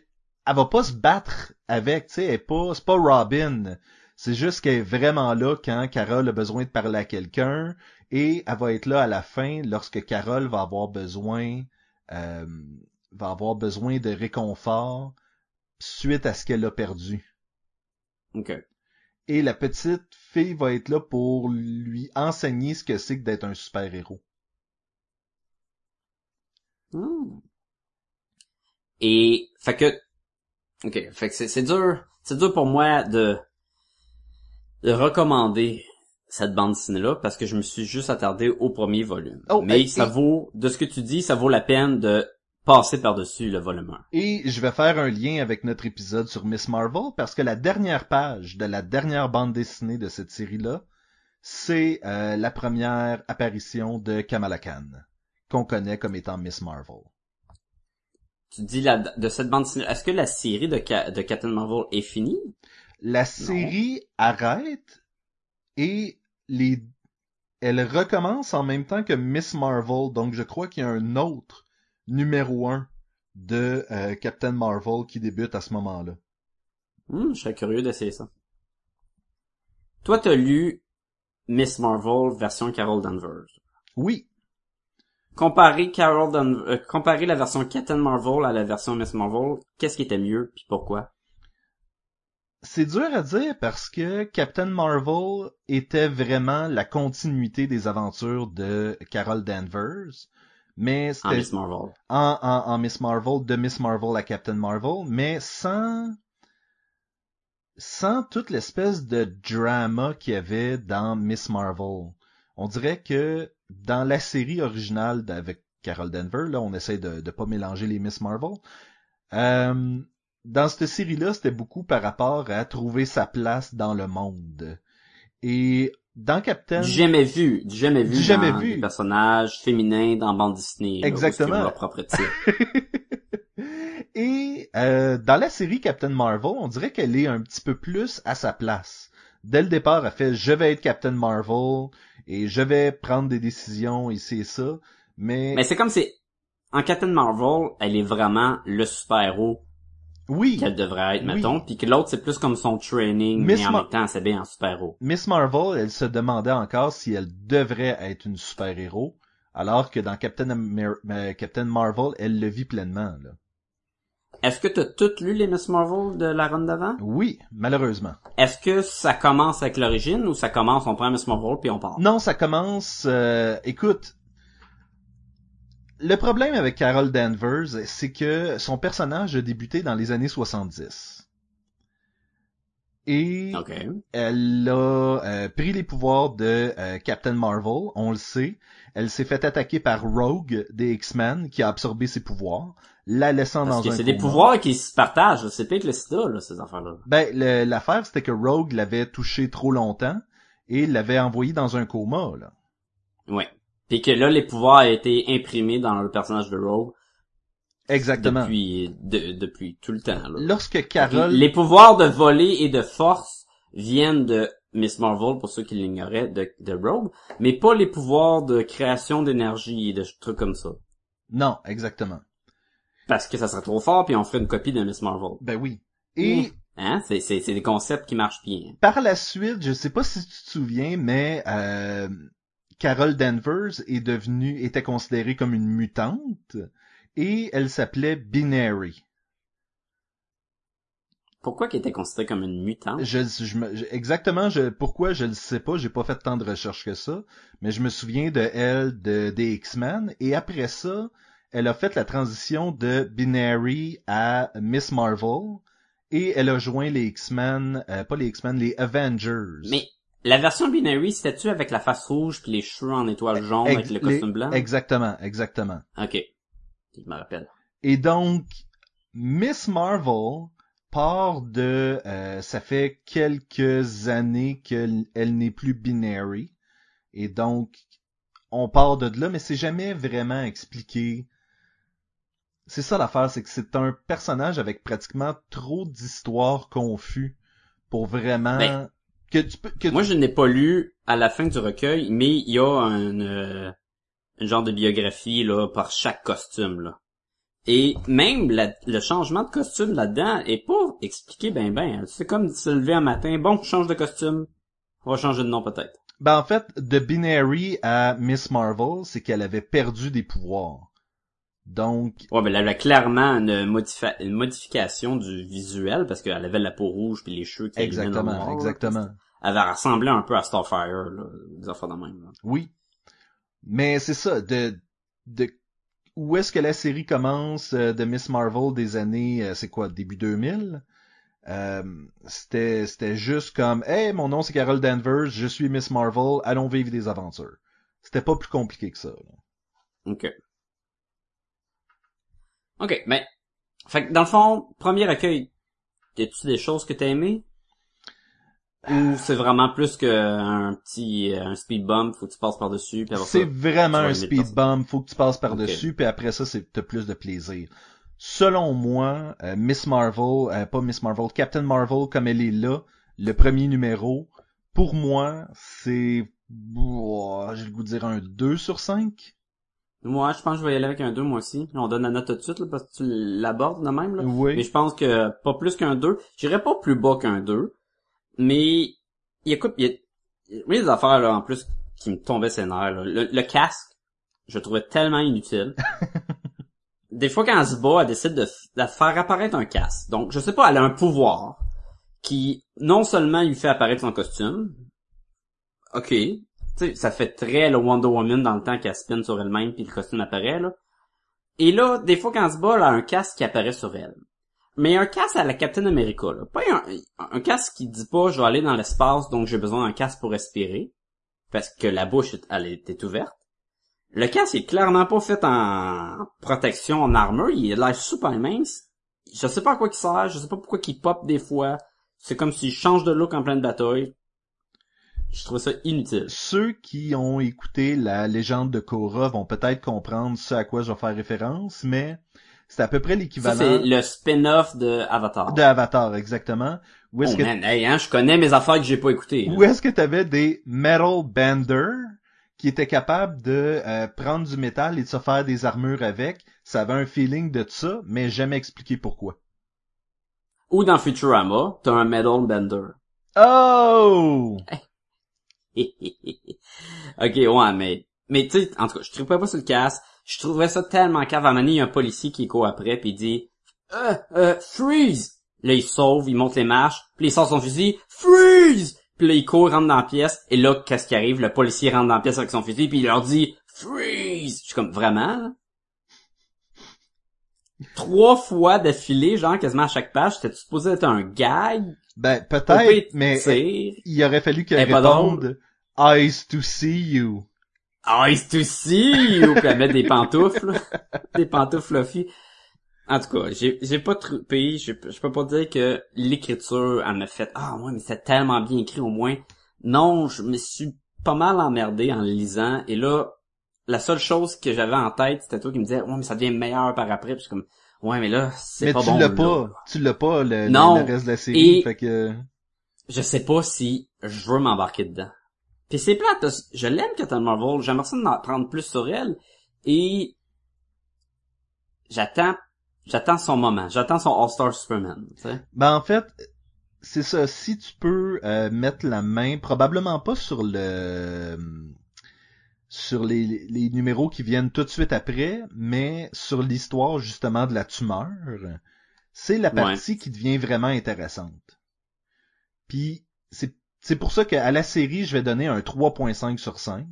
Speaker 3: elle va pas se battre avec tu sais elle est pas c'est pas Robin c'est juste qu'elle est vraiment là quand Carol a besoin de parler à quelqu'un et elle va être là à la fin lorsque Carol va avoir besoin euh, va avoir besoin de réconfort suite à ce qu'elle a perdu
Speaker 1: Ok.
Speaker 3: et la petite fille va être là pour lui enseigner ce que c'est que d'être un super-héros.
Speaker 1: Hmm. Et, fait que, ok, fait que c'est, c'est dur, c'est dur pour moi de, de recommander cette bande dessinée-là parce que je me suis juste attardé au premier volume.
Speaker 3: Oh,
Speaker 1: Mais
Speaker 3: et-
Speaker 1: ça vaut, de ce que tu dis, ça vaut la peine de passer par-dessus le volume 1.
Speaker 3: Et je vais faire un lien avec notre épisode sur Miss Marvel parce que la dernière page de la dernière bande dessinée de cette série-là, c'est euh, la première apparition de Kamala Khan, qu'on connaît comme étant Miss Marvel.
Speaker 1: Tu dis la, de cette bande dessinée, est-ce que la série de, de Captain Marvel est finie?
Speaker 3: La série arrête et les elle recommence en même temps que Miss Marvel, donc je crois qu'il y a un autre numéro un de euh, Captain Marvel qui débute à ce moment-là.
Speaker 1: Hmm, je serais curieux d'essayer ça. Toi, t'as lu Miss Marvel version Carol Danvers.
Speaker 3: Oui,
Speaker 1: Comparer Carol Dan- euh, comparer la version Captain Marvel à la version Miss Marvel, qu'est-ce qui était mieux puis pourquoi?
Speaker 3: C'est dur à dire parce que Captain Marvel était vraiment la continuité des aventures de Carol Danvers, mais
Speaker 1: En
Speaker 3: c'était
Speaker 1: Miss Marvel.
Speaker 3: en, en, en Miss Marvel, de Miss Marvel à Captain Marvel, mais sans sans toute l'espèce de drama qu'il y avait dans Miss Marvel. On dirait que dans la série originale avec Carol Denver, là, on essaie de ne pas mélanger les Miss Marvel. Euh, dans cette série-là, c'était beaucoup par rapport à trouver sa place dans le monde. Et dans Captain...
Speaker 1: Du jamais vu, du jamais vu
Speaker 3: Du jamais vu.
Speaker 1: des personnages féminins dans bande Disney. là, où
Speaker 3: Exactement.
Speaker 1: ont leur propre titre.
Speaker 3: Et euh, dans la série Captain Marvel, on dirait qu'elle est un petit peu plus à sa place. Dès le départ, elle fait je vais être Captain Marvel et je vais prendre des décisions et c'est ça. Mais,
Speaker 1: Mais c'est comme si en Captain Marvel, elle est vraiment le super-héros
Speaker 3: oui,
Speaker 1: qu'elle devrait être,
Speaker 3: Oui.
Speaker 1: mettons, puis que l'autre c'est plus comme son training,
Speaker 3: Miss
Speaker 1: mais en même temps c'est bien en super-héros.
Speaker 3: Miss Marvel, elle se demandait encore si elle devrait être une super-héros, alors que dans Captain, Amer- euh, Captain Marvel, elle le vit pleinement. Là.
Speaker 1: Est-ce que t'as toutes lu les Miss Marvel de la run d'avant?
Speaker 3: Oui, malheureusement.
Speaker 1: Est-ce que ça commence avec l'origine ou ça commence, on prend Miss Marvel puis on part?
Speaker 3: Non, ça commence. euh, écoute, le problème avec Carol Danvers, c'est que son personnage a débuté dans les années 70. Et elle a euh, pris les pouvoirs de euh, Captain Marvel, on le sait. Elle s'est fait attaquer par Rogue des X-Men qui a absorbé ses pouvoirs, la laissant
Speaker 1: Parce
Speaker 3: dans
Speaker 1: que
Speaker 3: un
Speaker 1: c'est des pouvoirs qui se partagent, c'est pire que le sida, là, ces affaires-là.
Speaker 3: Ben, le- l'affaire, c'était que Rogue l'avait touché trop longtemps et l'avait envoyé dans un coma, là.
Speaker 1: Ouais. Puis que là, les pouvoirs ont été imprimés dans le personnage de Rogue
Speaker 3: Exactement.
Speaker 1: depuis, de- depuis tout le temps, là.
Speaker 3: Lorsque Carol...
Speaker 1: Les pouvoirs de voler et de force viennent de Miss Marvel, pour ceux qui l'ignoraient, de, de Rogue, mais pas les pouvoirs de création d'énergie et de trucs comme ça.
Speaker 3: Non, exactement.
Speaker 1: Parce que ça serait trop fort, puis on ferait une copie de Miss Marvel.
Speaker 3: Ben oui. Et
Speaker 1: Hein? C'est, c'est, c'est des concepts qui marchent bien.
Speaker 3: par la suite, je sais pas si tu te souviens, mais euh, Carol Danvers est devenue, était considérée comme une mutante et elle s'appelait Binary.
Speaker 1: Pourquoi qu'elle était considérée comme une mutante?
Speaker 3: Je, je me- je- exactement, je, pourquoi je le sais pas, j'ai pas fait tant de recherches que ça, mais je me souviens de elle, de des X-Men, et après ça, elle a fait la transition de Binary à Miss Marvel, et elle a joint les X-Men, euh, pas les X-Men, les Avengers.
Speaker 1: Mais la version binary, c'était-tu avec la face rouge puis les cheveux en étoile jaune
Speaker 3: Ex-
Speaker 1: avec le
Speaker 3: les-
Speaker 1: costume blanc?
Speaker 3: Exactement, exactement.
Speaker 1: Ok. Je me rappelle.
Speaker 3: Et donc, Miss Marvel part de... euh, ça fait quelques années qu'elle elle n'est plus binary. Et donc, on part de là, mais c'est jamais vraiment expliqué. C'est ça l'affaire, c'est que c'est un personnage avec pratiquement trop d'histoires confus pour vraiment...
Speaker 1: Ben,
Speaker 3: que tu peux... Que
Speaker 1: Moi, je n'ai pas lu à la fin du recueil, mais il y a un, euh, un genre de biographie là par chaque costume là. Et même la- le changement de costume là-dedans est pas expliqué ben ben. C'est comme se lever un matin, bon, change de costume, on va changer de nom peut-être.
Speaker 3: Ben en fait, de Binary à Miss Marvel, c'est qu'elle avait perdu des pouvoirs. Donc,
Speaker 1: Ouais, ben elle avait clairement une, modifi- une modification du visuel parce qu'elle avait la peau rouge puis les cheveux qui allumaient dans le
Speaker 3: exactement,
Speaker 1: là.
Speaker 3: exactement.
Speaker 1: Elle avait ressemblé un peu à Starfire, là, des affaires de même. là.
Speaker 3: Oui. Mais c'est ça, de, de où est-ce que la série commence euh, de Miss Marvel des années, euh, c'est quoi, début 2000? Euh, c'était, c'était juste comme, hey, mon nom c'est Carol Danvers, je suis Miss Marvel, allons vivre des aventures. C'était pas plus compliqué que ça. là.
Speaker 1: Ok. Ok, ben, fait que dans le fond, premier recueil, y a-tu des choses que t'as aimé? Ou c'est vraiment plus qu'un petit, euh, un speed bump, faut que tu passes par-dessus, puis
Speaker 3: C'est vraiment un speed bump, faut que tu passes par-dessus, puis après ça, c'est t'as plus de plaisir. Selon moi, euh, Miss Marvel, euh, pas Miss Marvel, Captain Marvel, comme elle est là, le premier numéro, pour moi, c'est, j'ai le goût de dire un 2 sur 5.
Speaker 1: Moi, je pense que je vais y aller avec un 2, moi aussi. On donne la note tout de suite, là, parce que tu l'abordes de même, là.
Speaker 3: Oui.
Speaker 1: Mais je pense que pas plus qu'un 2. J'irais pas plus bas qu'un 2. Mais, il écoute, il y a, il y a des affaires, là, en plus, qui me tombaient ses nerfs, là. Le, le casque, je le trouvais tellement inutile. des fois, quand elle se bat, elle décide de, de faire apparaître un casque. Donc, je sais pas, elle a un pouvoir qui, non seulement lui fait apparaître son costume, ok, ça fait très le Wonder Woman dans le temps qu'elle spin sur elle-même puis le costume apparaît, là. Et là, des fois, quand se bat, elle a un casque qui apparaît sur elle. Mais un casque à la Captain America, là. Pas un, casque qui dit pas, je vais aller dans l'espace, donc j'ai besoin d'un casque pour respirer. Parce que la bouche, elle était ouverte. Le casque est clairement pas fait en protection, en armure. Il a l'air super mince. Je sais pas à quoi il sert. Je sais pas pourquoi il pop des fois. C'est comme s'il change de look en pleine bataille. Je trouve ça inutile.
Speaker 3: Ceux qui ont écouté la légende de Korra vont peut-être comprendre ce à quoi je vais faire référence, mais c'est à peu près l'équivalent
Speaker 1: c'est le spin-off de Avatar.
Speaker 3: de Avatar, exactement. Où est-ce
Speaker 1: Oh
Speaker 3: que
Speaker 1: man, hey, hein, je connais mes affaires que j'ai pas écoutées.
Speaker 3: Où est-ce que tu avais des metal benders qui étaient capables de euh, prendre du métal et de se faire des armures avec? Ça avait un feeling de ça, mais jamais expliqué pourquoi.
Speaker 1: Ou dans Futurama, t'as un Metal Bender.
Speaker 3: Oh!
Speaker 1: ok, ouais, mais... Mais tu sais, en tout cas, je trouvais pas sur le casque. Je trouvais ça tellement cave. À un moment il y a un policier qui court après, puis il dit « Euh, euh, freeze! » Là, il sauve, il monte les marches, puis il sort son fusil « Freeze! » Puis là, il court, rentre dans la pièce, et là, qu'est-ce qui arrive? Le policier rentre dans la pièce avec son fusil, puis il leur dit « Freeze! » Je suis comme « Vraiment? Là? » Trois fois d'affilée, genre quasiment à chaque page, c'était supposé être un gag?
Speaker 3: Ben, peut-être, mais
Speaker 1: tire.
Speaker 3: il aurait fallu qu'elle réponde « Eyes to see you
Speaker 1: Ah, c'est aussi! Ou puis elle met des pantoufles. des pantoufles fluffy. En tout cas, j'ai, j'ai pas troupé. Je, je peux pas dire que l'écriture, elle m'a fait, ah, ouais, mais c'est tellement bien écrit au moins. Non, je me suis pas mal emmerdé en le lisant. Et là, la seule chose que j'avais en tête, c'était toi qui me disais, ouais, mais ça devient meilleur par après. Puis comme, ouais, mais là, ». c'est
Speaker 3: Mais
Speaker 1: pas
Speaker 3: tu
Speaker 1: bon.
Speaker 3: l'as
Speaker 1: là.
Speaker 3: pas. Tu l'as pas, le, le-
Speaker 1: Non.
Speaker 3: le reste de la série.
Speaker 1: Et-
Speaker 3: Fait que...
Speaker 1: je sais pas si je veux m'embarquer dedans. Puis c'est plate, je l'aime Captain Marvel, j'aimerais ça d'en apprendre plus sur elle, et j'attends, j'attends son moment, j'attends son All-Star Superman, tu sais.
Speaker 3: Ben en fait, c'est ça. Si tu peux euh, mettre la main, probablement pas sur le sur les, les numéros qui viennent tout de suite après, mais sur l'histoire justement de la tumeur, c'est la
Speaker 1: Ouais.
Speaker 3: partie qui devient vraiment intéressante. Puis c'est c'est pour ça qu'à la série, je vais donner un 3.5 sur 5.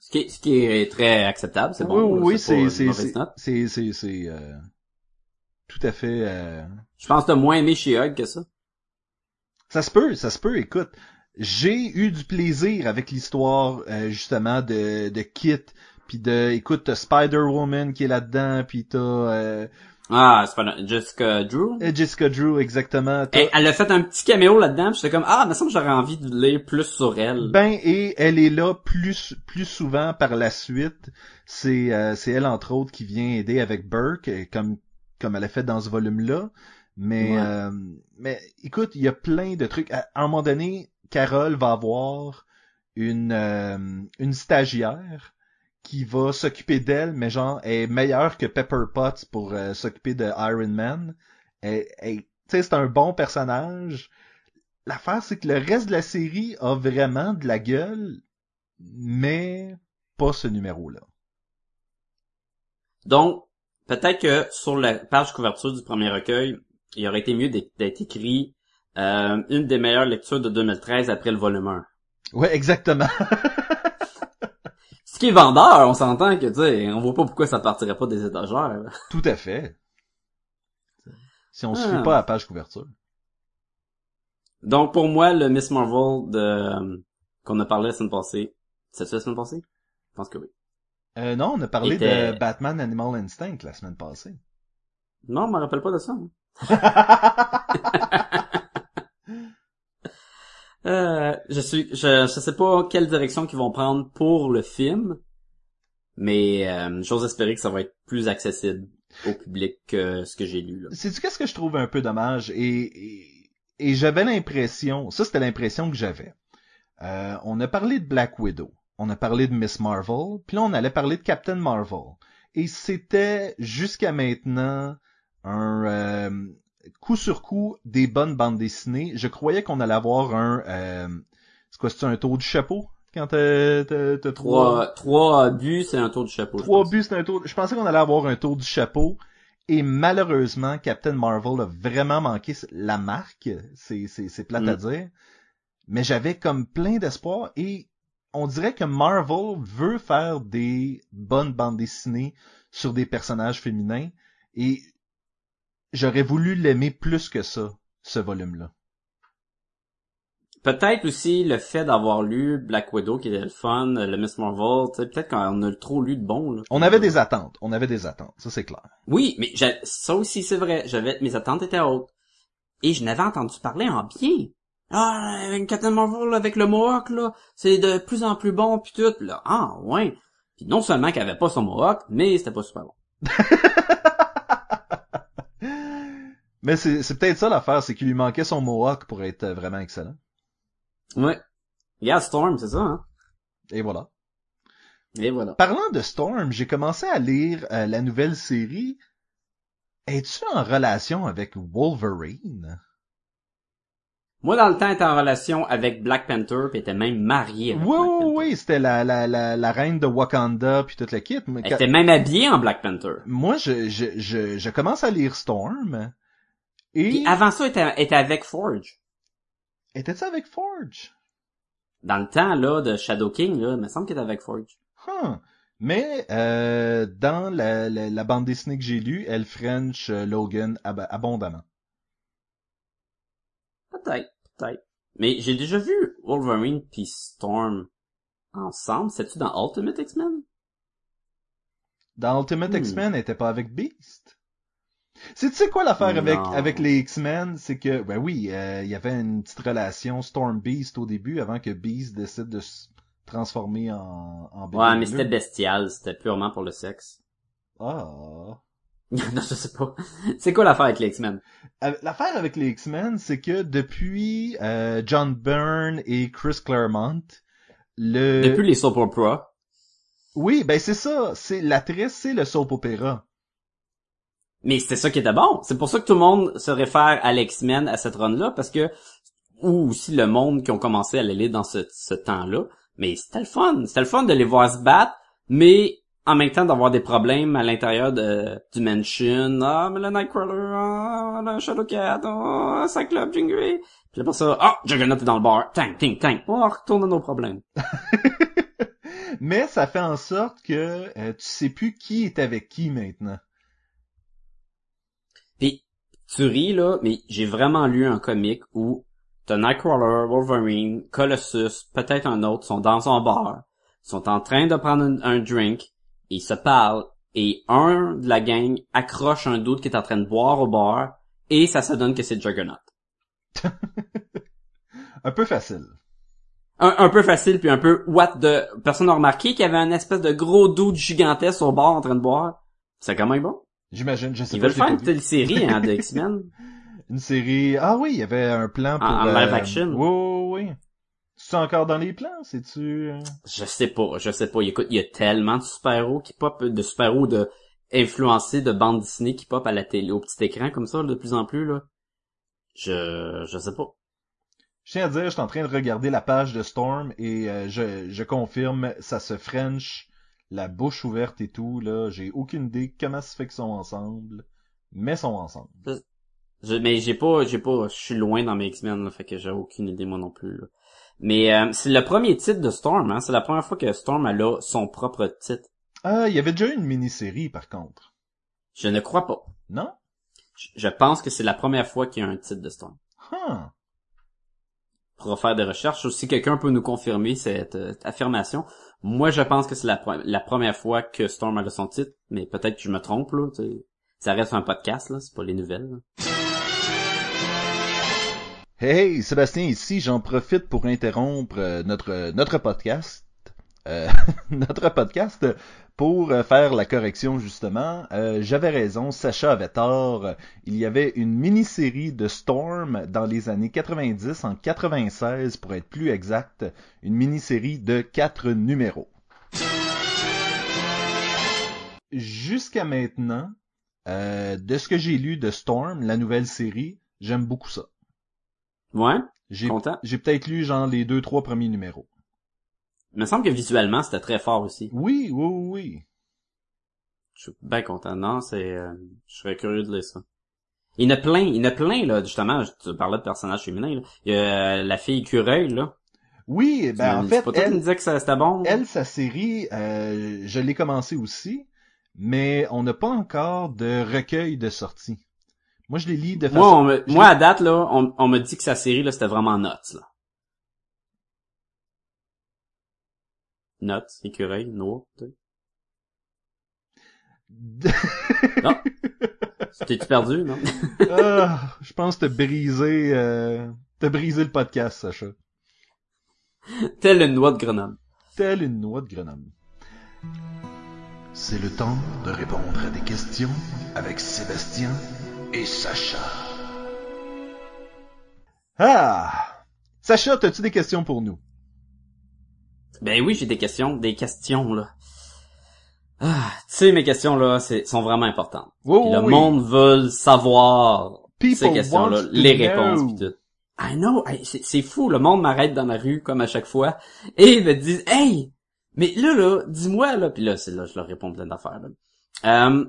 Speaker 1: Ce qui est, ce qui est très acceptable, c'est bon.
Speaker 3: oui, oui, c'est c'est c'est c'est euh, tout à fait euh,
Speaker 1: Je pense que t'as moins aimé She-Hulk que ça.
Speaker 3: Ça se peut, ça se peut, écoute. J'ai eu du plaisir avec l'histoire euh, justement de, de Kit, puis de écoute t'as Spider-Woman qui est là-dedans, puis t'as euh,
Speaker 1: Ah, pas Jessica Drew?
Speaker 3: euh, Jessica Drew exactement.
Speaker 1: Elle, a fait un petit caméo là-dedans, j'étais comme, ah, mais ça me j'aurais envie de lire plus sur elle.
Speaker 3: Ben et elle est là plus plus souvent par la suite. C'est euh, c'est elle entre autres qui vient aider avec Burke euh, comme comme elle a fait dans ce volume-là. Mais
Speaker 1: Ouais.
Speaker 3: euh, mais écoute, il y a plein de trucs. À, à un moment donné, Carole va avoir une euh, une stagiaire qui va s'occuper d'elle, mais genre elle est meilleure que Pepper Potts pour euh, s'occuper de Iron Man. Elle, elle- c'est un bon personnage. L'affaire, c'est que le reste de la série a vraiment de la gueule, mais pas ce numéro-là.
Speaker 1: Donc, peut-être que sur la page couverture du premier recueil, il aurait été mieux d'être écrit euh, une des meilleures lectures de 2013 après le volume 1.
Speaker 3: Ouais, exactement.
Speaker 1: Ce qui est vendeur, on s'entend que, tu sais, on voit pas pourquoi ça partirait pas des étagères.
Speaker 3: Tout à fait. Si on se
Speaker 1: Ah.
Speaker 3: fie pas à la page couverture.
Speaker 1: Donc, pour moi, le Miss Marvel de euh, qu'on a parlé la semaine passée, c'est la semaine passée? Je pense que oui.
Speaker 3: Euh, non, on a parlé
Speaker 1: Était-
Speaker 3: de Batman Animal Instinct la semaine passée.
Speaker 1: Non, je me rappelle pas de ça. Euh, je suis, je, je sais pas quelle direction qu'ils vont prendre pour le film, mais euh, j'ose espérer que ça va être plus accessible au public que ce que j'ai lu. Là.
Speaker 3: Sais-tu qu'est-ce que je trouve un peu dommage? Et, et, et j'avais l'impression, ça c'était l'impression que j'avais. Euh, on a parlé de Black Widow. on a parlé de Miss Marvel, puis là on allait parler de Captain Marvel. Et c'était jusqu'à maintenant un euh, coup sur coup des bonnes bandes dessinées. Je croyais qu'on allait avoir un euh, c'est quoi c'est un tour du chapeau? Quand t'as t'as- t'as trois
Speaker 1: Trois, trois buts, c'est un tour du chapeau.
Speaker 3: trois buts c'est un tour. Je pensais qu'on allait avoir un tour du chapeau. Et malheureusement, Captain Marvel a vraiment manqué la marque. C'est, c'est, c'est plate à
Speaker 1: Mm.
Speaker 3: dire. Mais j'avais comme plein d'espoir et on dirait que Marvel veut faire des bonnes bandes dessinées sur des personnages féminins et j'aurais voulu l'aimer plus que ça, ce volume-là.
Speaker 1: Peut-être aussi le fait d'avoir lu Black Widow qui était le fun, le Miss Marvel, tu sais, peut-être qu'on a trop lu de bon. Là.
Speaker 3: On avait des attentes, on avait des attentes, ça c'est clair.
Speaker 1: Oui, mais ça aussi c'est vrai. J'avais mes attentes étaient hautes et je n'avais entendu parler en bien. Ah, avec Captain Marvel avec le Mohawk là, c'est de plus en plus bon puis tout. Là, ah ouais. Puis non seulement qu'il avait pas son Mohawk, mais c'était pas super bon.
Speaker 3: Mais c'est, c'est peut-être ça l'affaire, c'est qu'il lui manquait son Mohawk pour être vraiment excellent.
Speaker 1: Ouais. Regarde Storm, c'est ça, hein.
Speaker 3: Et voilà.
Speaker 1: Et voilà.
Speaker 3: Parlant de Storm, j'ai commencé à lire euh, la nouvelle série. Es-tu en relation avec Wolverine?
Speaker 1: Moi dans le temps j'étais en relation avec Black Panther puis était même marié avec
Speaker 3: Oui,
Speaker 1: Black
Speaker 3: oui,
Speaker 1: Panther.
Speaker 3: oui, c'était la, la, la, la reine de Wakanda puis toute la kit. Mais
Speaker 1: Elle
Speaker 3: quand-
Speaker 1: était même habillée en Black Panther.
Speaker 3: Moi, je, je, je, je commence à lire Storm. Et...
Speaker 1: Puis avant ça, était, était avec Forge.
Speaker 3: Était-tu avec Forge?
Speaker 1: Dans le temps, là, de Shadow King, là, il me semble qu'elle était avec Forge.
Speaker 3: Huh. Mais euh, dans la, la, la bande dessinée que j'ai lue, elle French euh, Logan ab- abondamment.
Speaker 1: Peut-être, peut-être. Mais j'ai déjà vu Wolverine puis Storm ensemble. C'est-tu dans Ultimate X-Men?
Speaker 3: Dans Ultimate
Speaker 1: Hmm.
Speaker 3: X-Men, elle était pas avec Beast. C'est tu sais quoi l'affaire avec avec les X-Men, c'est que ben oui, euh, il y avait une petite relation Storm Beast au début avant que Beast décide de se transformer en en
Speaker 1: Ouais, mais c'était bestial. C'était purement pour le sexe.
Speaker 3: Ah.
Speaker 1: non, je sais pas. C'est quoi l'affaire avec les X-Men?
Speaker 3: Euh, L'affaire avec les X-Men, c'est que depuis euh, John Byrne et Chris Claremont, le
Speaker 1: Depuis les soap opera.
Speaker 3: Oui, ben c'est ça, c'est l'actrice, c'est le soap opéra.
Speaker 1: Mais c'était ça qui était bon. C'est pour ça que tout le monde se réfère à l'X-Men à cette run-là, parce que, ou aussi le monde qui ont commencé à l'aller dans ce, temps-là. Mais c'était le fun. C'était le fun de les voir se battre, mais en même temps d'avoir des problèmes à l'intérieur de, du mansion. Ah, mais le Nightcrawler, ah, le Shadowcat, ah, Cyclope, Jean Grey. Puis après ça, ah, Juggernaut est dans le bar. Tang, ting, tang. On retourne à nos problèmes.
Speaker 3: Mais ça fait en sorte que euh, tu sais plus qui est avec qui maintenant.
Speaker 1: Tu ris là, mais j'ai vraiment lu un comic où t'as Nightcrawler, Wolverine, Colossus, peut-être un autre, sont dans un bar, sont en train de prendre un, un drink, et ils se parlent, et un de la gang accroche un doute qui est en train de boire au bar, et ça se donne que c'est Juggernaut.
Speaker 3: Un peu facile.
Speaker 1: Un, un peu facile puis un peu what de personne n'a remarqué qu'il y avait un espèce de gros doute gigantesque au bar en train de boire. C'est quand même bon.
Speaker 3: J'imagine, je sais
Speaker 1: Ils
Speaker 3: pas.
Speaker 1: veulent
Speaker 3: je l'ai
Speaker 1: faire une télésérie hein, de X-Men.
Speaker 3: Une série. Ah oui, il y avait un plan pour.
Speaker 1: En- en live action.
Speaker 3: Oui, oui, oui. C'est encore dans les plans, c'est-tu? euh?
Speaker 1: Je sais pas, je sais pas. Écoute, il y a tellement de super-héros qui pop, de super-héros de influencés de bandes dessinées qui pop à la télé, au petit écran comme ça, de plus en plus, là. Je, je sais pas.
Speaker 3: Je tiens à dire, je suis en train de regarder la page de Storm et euh, je, je confirme, ça se French, la bouche ouverte et tout, là. J'ai aucune idée comment ça fait qu'ils sont ensemble, mais sont ensemble.
Speaker 1: Je, mais j'ai pas, j'ai pas, je suis loin dans mes X-Men, là, fait que j'ai aucune idée moi non plus, là. Mais euh, c'est le premier titre de Storm, hein. C'est la première fois que Storm elle a son propre titre.
Speaker 3: Ah, il y avait déjà une mini-série, par contre.
Speaker 1: Je ne crois pas.
Speaker 3: Non?
Speaker 1: Je, je pense que c'est la première fois qu'il y a un titre de Storm.
Speaker 3: Huh.
Speaker 1: Pour faire des recherches, si quelqu'un peut nous confirmer cette euh, affirmation, moi je pense que c'est la, pre- la première fois que Storm a son titre, mais peut-être que je me trompe là. Ça reste un podcast là, c'est pas les nouvelles.
Speaker 3: Hey, Sébastien ici, j'en profite pour interrompre euh, notre notre podcast euh, notre podcast pour faire la correction justement. Euh, J'avais raison, Sacha avait tort. Il y avait une mini-série de Storm dans les années 90, en 96 pour être plus exact, une mini-série de quatre numéros. Jusqu'à maintenant, euh, de ce que j'ai lu de Storm, la nouvelle série, j'aime beaucoup ça.
Speaker 1: Ouais,
Speaker 3: j'ai peut-être lu genre les deux trois premiers numéros.
Speaker 1: Il me semble que visuellement, c'était très fort aussi.
Speaker 3: Oui, oui, oui, oui.
Speaker 1: Je suis bien content. Non, c'est... euh, je serais curieux de lire ça. Il y en a plein, il y en a plein, là, justement, tu parlais de personnages féminins, là. Il y a euh, la fille écureuil, là.
Speaker 3: Oui, ben en fait,
Speaker 1: qui me
Speaker 3: elle,
Speaker 1: disais que c'était bon?
Speaker 3: elle, sa série, euh, je l'ai commencé aussi, mais on n'a pas encore de recueil de sortie. Moi, je les lis de façon...
Speaker 1: Moi, on me-
Speaker 3: je
Speaker 1: moi, à date, là, on, on me dit que sa série, là, c'était vraiment Nuts, là. Nuts, écureuil, noix, tu sais. Non. T'es-tu perdu, non?
Speaker 3: Ah, je pense que t'as brisé, euh, t'as brisé le podcast, Sacha.
Speaker 1: Telle une noix de Grenoble.
Speaker 3: Telle une noix de Grenoble.
Speaker 4: C'est le temps de répondre à des questions avec Sébastien et Sacha.
Speaker 3: Ah! Sacha, as-tu des questions pour nous?
Speaker 1: Ben oui, j'ai des questions, des questions, là. Ah, tu sais, mes questions, là, c'est, sont vraiment importantes. Puis le
Speaker 3: oui.
Speaker 1: monde veut savoir
Speaker 3: People
Speaker 1: ces questions-là,
Speaker 3: wants to
Speaker 1: les réponses pis tout. I know, c'est c'est fou, le monde m'arrête dans la rue comme à chaque fois et ils me disent "Hey, mais là là, dis-moi là." Puis là, c'est là je leur réponds plein d'affaires. là. Euh,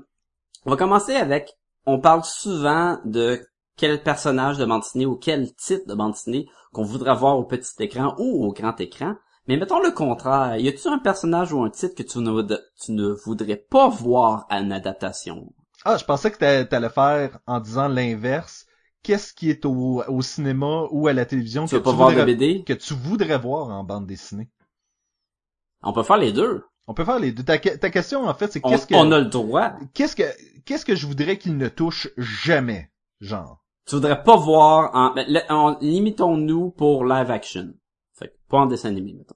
Speaker 1: on va commencer avec on parle souvent de quel personnage de bande dessinée ou quel titre de bande dessinée qu'on voudrait voir au petit écran ou au grand écran. Mais mettons le contraire, y a-tu un personnage ou un titre que tu ne, voud- tu ne voudrais pas voir à une adaptation?
Speaker 3: Ah, je pensais que t'a- t'allais faire en disant l'inverse. Qu'est-ce qui est au, au cinéma ou à la télévision
Speaker 1: Tu
Speaker 3: que
Speaker 1: pas
Speaker 3: tu,
Speaker 1: voir
Speaker 3: voudrais,
Speaker 1: BD
Speaker 3: que tu voudrais voir en bande dessinée?
Speaker 1: On peut faire les deux.
Speaker 3: On peut faire les deux. Ta, que- ta question, en fait, c'est qu'est-ce que,
Speaker 1: on a le droit.
Speaker 3: qu'est-ce que, qu'est-ce que je voudrais qu'il ne touche jamais? Genre?
Speaker 1: Tu voudrais pas voir en, ben, en- limitons-nous pour live action. Fait que, pas en dessin animé, mettons.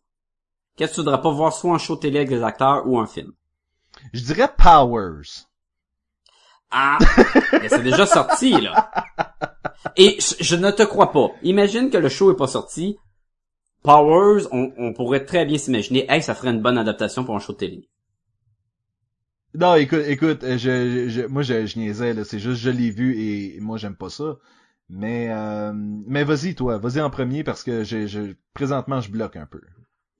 Speaker 1: Qu'est-ce que tu voudrais pas voir soit en show télé avec des acteurs ou un film?
Speaker 3: Je dirais Powers.
Speaker 1: Ah! Mais c'est déjà sorti, là. Et je, je ne te crois pas. Imagine que le show est pas sorti. Powers, on, on pourrait très bien s'imaginer, hey, ça ferait une bonne adaptation pour un show télé.
Speaker 3: Non, écoute, écoute, euh, je, je, moi, je, je niaisais, là. C'est juste, je l'ai vu et moi, j'aime pas ça. Mais, euh, mais vas-y, toi. Vas-y en premier parce que je, présentement, je bloque un peu.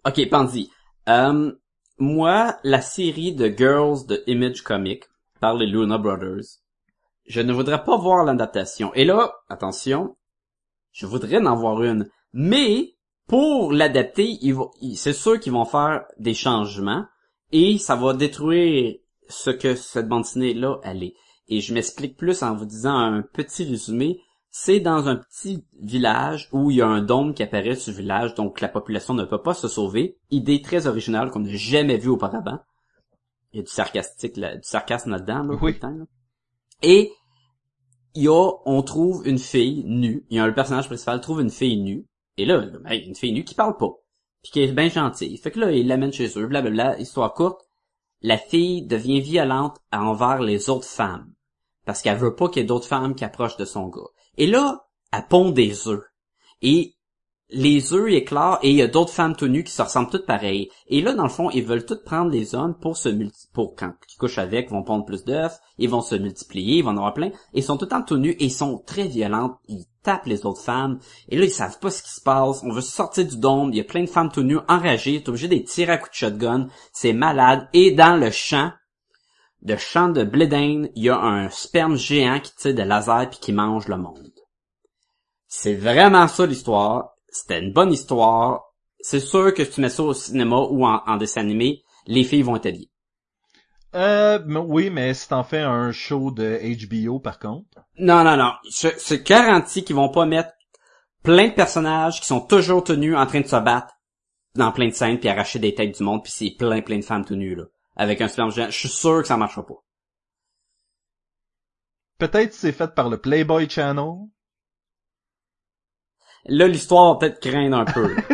Speaker 1: Ok, Pandy. Euh, moi, la série de Girls de Image Comic par les Luna Brothers, je ne voudrais pas voir l'adaptation. Et là, attention, je voudrais en voir une. Mais, pour l'adapter, c'est sûr qu'ils vont faire des changements et ça va détruire ce que cette bande dessinée-là, elle est. Et je m'explique plus en vous disant un petit résumé. C'est dans un petit village où il y a un dôme qui apparaît sur le village, donc la population ne peut pas se sauver. Idée très originale qu'on n'a jamais vue auparavant. Il y a du sarcastique, là- du sarcasme là-dedans, là,
Speaker 3: Oui.
Speaker 1: temps, là. Et il y a, on trouve une fille nue. Il y a le personnage principal trouve une fille nue. Et là, là, ben, une fille nue qui parle pas. Puis qui est bien gentille. Fait que là, il l'amène chez eux, blablabla, histoire courte. La fille devient violente envers les autres femmes. Parce qu'elle veut pas qu'il y ait d'autres femmes qui approchent de son gars. Et là, elle pond des œufs. Et les œufs éclatent et il y a d'autres femmes tout nues qui se ressemblent toutes pareilles. Et là, dans le fond, ils veulent toutes prendre les hommes pour se multi pour quand ils couchent avec, vont pondre plus d'œufs, ils vont se multiplier, ils vont en avoir plein. Ils sont tout le temps tout nus et ils sont très violentes. Ils tapent les autres femmes. Et là, ils savent pas ce qui se passe. On veut sortir du dôme. Il y a plein de femmes tout nues enragées. T'es obligé de les tirer à coups de shotgun. C'est malade. Et dans le champ, de champ de blé d'Inde, il y a un sperme géant qui tire des lasers puis qui mange le monde. C'est vraiment ça l'histoire. C'était une bonne histoire. C'est sûr que si tu mets ça au cinéma ou en, en dessin animé, les filles vont être habillées.
Speaker 3: Euh, oui, mais si t'en fais un show de HBO, par contre.
Speaker 1: Non, non, non. C'est garanti qu'ils vont pas mettre plein de personnages qui sont toujours tenus en train de se battre dans plein de scènes puis arracher des têtes du monde puis c'est plein plein de femmes tout nues là avec un sperme géant. Je suis sûr que ça marchera pas.
Speaker 3: Peut-être c'est fait par le Playboy Channel.
Speaker 1: là, l'histoire va peut-être craindre un peu.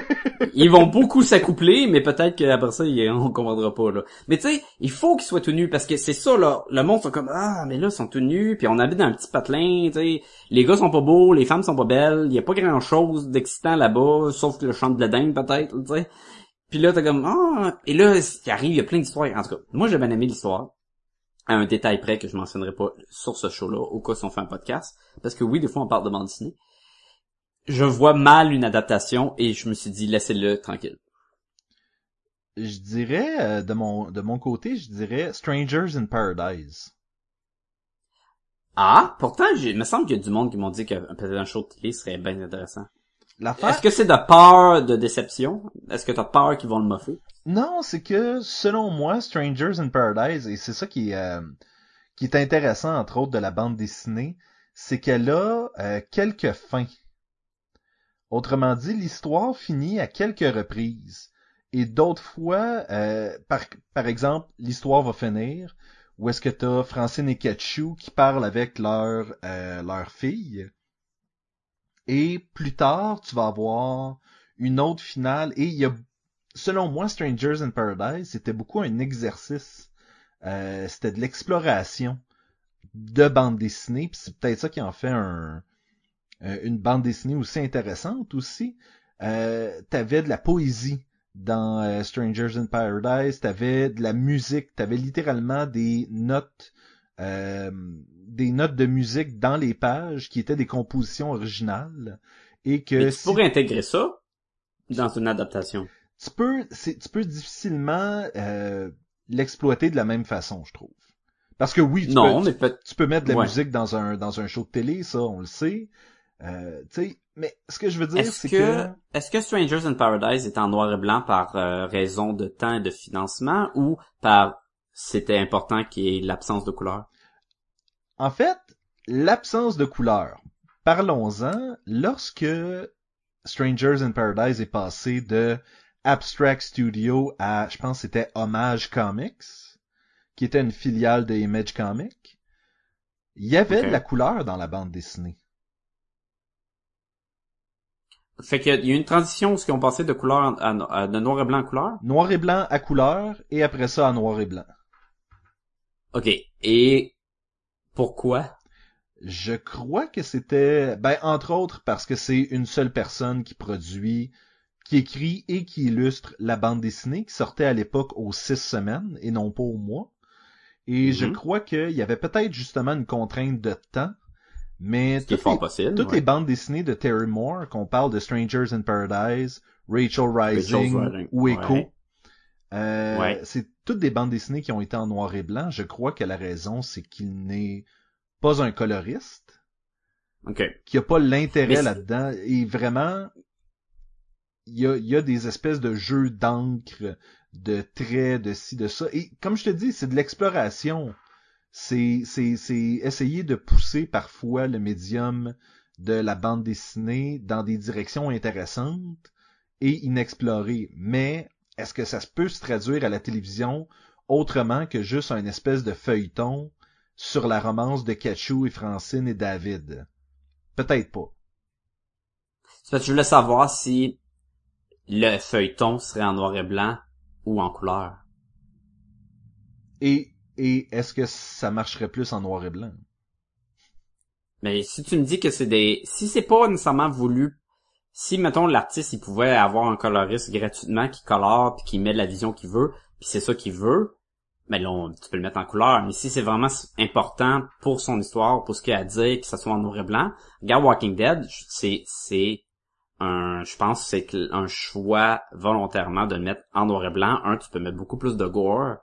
Speaker 1: ils vont beaucoup s'accoupler, mais peut-être qu'après ça, on comprendra pas, là. Mais tu sais, il faut qu'ils soient tout nus, parce que c'est ça, là. Le monde sont comme, ah, mais là, ils sont tout nus, puis on habite dans un petit patelin, tu sais. Les gars sont pas beaux, les femmes sont pas belles, il y a pas grand chose d'excitant là-bas, sauf que le chant de la dinde, peut-être, tu sais. Puis là, t'as comme, ah, et là, il arrive, il y a plein d'histoires. En tout cas, moi, j'ai bien aimé l'histoire. À un détail près que je mentionnerai pas sur ce show-là, au cas si on fait un podcast. Parce que oui, des fois, on parle de bande dessinée. Je vois mal une adaptation et je me suis dit, laissez-le tranquille.
Speaker 3: Je dirais, euh, de mon, de mon côté, je dirais Strangers in Paradise.
Speaker 1: Ah, pourtant, il me semble qu'il y a du monde qui m'ont dit qu'un peut-être un show de télé serait bien intéressant. Est-ce que c'est de peur de déception? Est-ce que t'as peur qu'ils vont le moffer?
Speaker 3: Non, c'est que selon moi, Strangers in Paradise, et c'est ça qui est, euh, qui est intéressant entre autres de la bande dessinée, c'est qu'elle a euh, quelques fins. Autrement dit, l'histoire finit à quelques reprises. Et d'autres fois, euh, par, par exemple, l'histoire va finir où est-ce que t'as Francine et Ketchou qui parlent avec leur, euh, leur fille. Et plus tard, tu vas avoir une autre finale. Et il y a selon moi, Strangers in Paradise, c'était beaucoup un exercice. Euh, c'était de l'exploration de bande dessinée, puis c'est peut-être ça qui en fait un, euh, une bande dessinée aussi intéressante aussi. Euh, t'avais de la poésie dans euh, Strangers in Paradise, t'avais de la musique, t'avais littéralement des notes, euh, des notes de musique dans les pages qui étaient des compositions originales et que
Speaker 1: Mais tu
Speaker 3: si-
Speaker 1: pourrais intégrer ça dans une adaptation.
Speaker 3: tu peux, c'est- tu peux difficilement euh, l'exploiter de la même façon, je trouve. Parce que oui, tu,
Speaker 1: Non,
Speaker 3: peux,
Speaker 1: mais peut
Speaker 3: tu peux mettre de la
Speaker 1: Ouais.
Speaker 3: musique dans un dans un show de télé, ça, on le sait. Euh, tu sais, mais ce que je veux dire, c'est
Speaker 1: que,
Speaker 3: que,
Speaker 1: est-ce que Strangers in Paradise est en noir et blanc par euh, raison de temps et de financement ou par c'était important qu'il y ait l'absence de couleur?
Speaker 3: En fait, l'absence de couleur. Parlons-en. Lorsque Strangers in Paradise est passé de Abstract Studio à, je pense, que c'était Homage Comics, qui était une filiale de Image Comics, il y avait de la couleur dans la bande dessinée.
Speaker 1: Fait qu'il y a- il y a une transition où ils ont passé de couleur à- de noir et blanc à couleur?
Speaker 3: Noir et blanc à couleur, et après ça à noir et blanc.
Speaker 1: OK. Et pourquoi?
Speaker 3: Je crois que c'était, ben, entre autres parce que c'est une seule personne qui produit, qui écrit et qui illustre la bande dessinée qui sortait à l'époque aux six semaines et non pas au mois. Et je
Speaker 1: Mhm.
Speaker 3: crois qu'il y avait peut-être justement une contrainte de temps, mais toutes, les,
Speaker 1: possible.
Speaker 3: toutes
Speaker 1: ouais.
Speaker 3: les bandes dessinées de Terry Moore, qu'on parle de Strangers in Paradise, Rachel Rising
Speaker 1: Rising,
Speaker 3: ou Echo,
Speaker 1: ouais.
Speaker 3: euh,
Speaker 1: Ouais.
Speaker 3: c'est toutes des bandes dessinées qui ont été en noir et blanc. Je crois que la raison, c'est qu'il n'est pas un coloriste,
Speaker 1: OK.
Speaker 3: qu'il n'y a pas l'intérêt là-dedans. Et vraiment, il y a, il y a des espèces de jeux d'encre, de traits, de ci, de ça. Et comme je te dis, c'est de l'exploration. C'est, c'est, c'est essayer de pousser parfois le médium de la bande dessinée dans des directions intéressantes et inexplorées. Mais est-ce que ça se peut se traduire à la télévision autrement que juste un espèce de feuilleton sur la romance de Cachou et Francine et David? Peut-être pas.
Speaker 1: Que je voulais savoir si le feuilleton serait en noir et blanc ou en couleur.
Speaker 3: Et, et est-ce que ça marcherait plus en noir et blanc?
Speaker 1: Mais si tu me dis que c'est des... Si c'est pas nécessairement voulu... Si, mettons, l'artiste, il pouvait avoir un coloriste gratuitement qui colore puis qui met la vision qu'il veut, puis c'est ça qu'il veut, là, on- tu peux le mettre en couleur. Mais si c'est vraiment important pour son histoire, pour ce qu'il a à dire, que ça soit en noir et blanc, regarde Walking Dead, c'est... c'est un, je pense que c'est un choix volontairement de le mettre en noir et blanc. Un, tu peux mettre beaucoup plus de gore.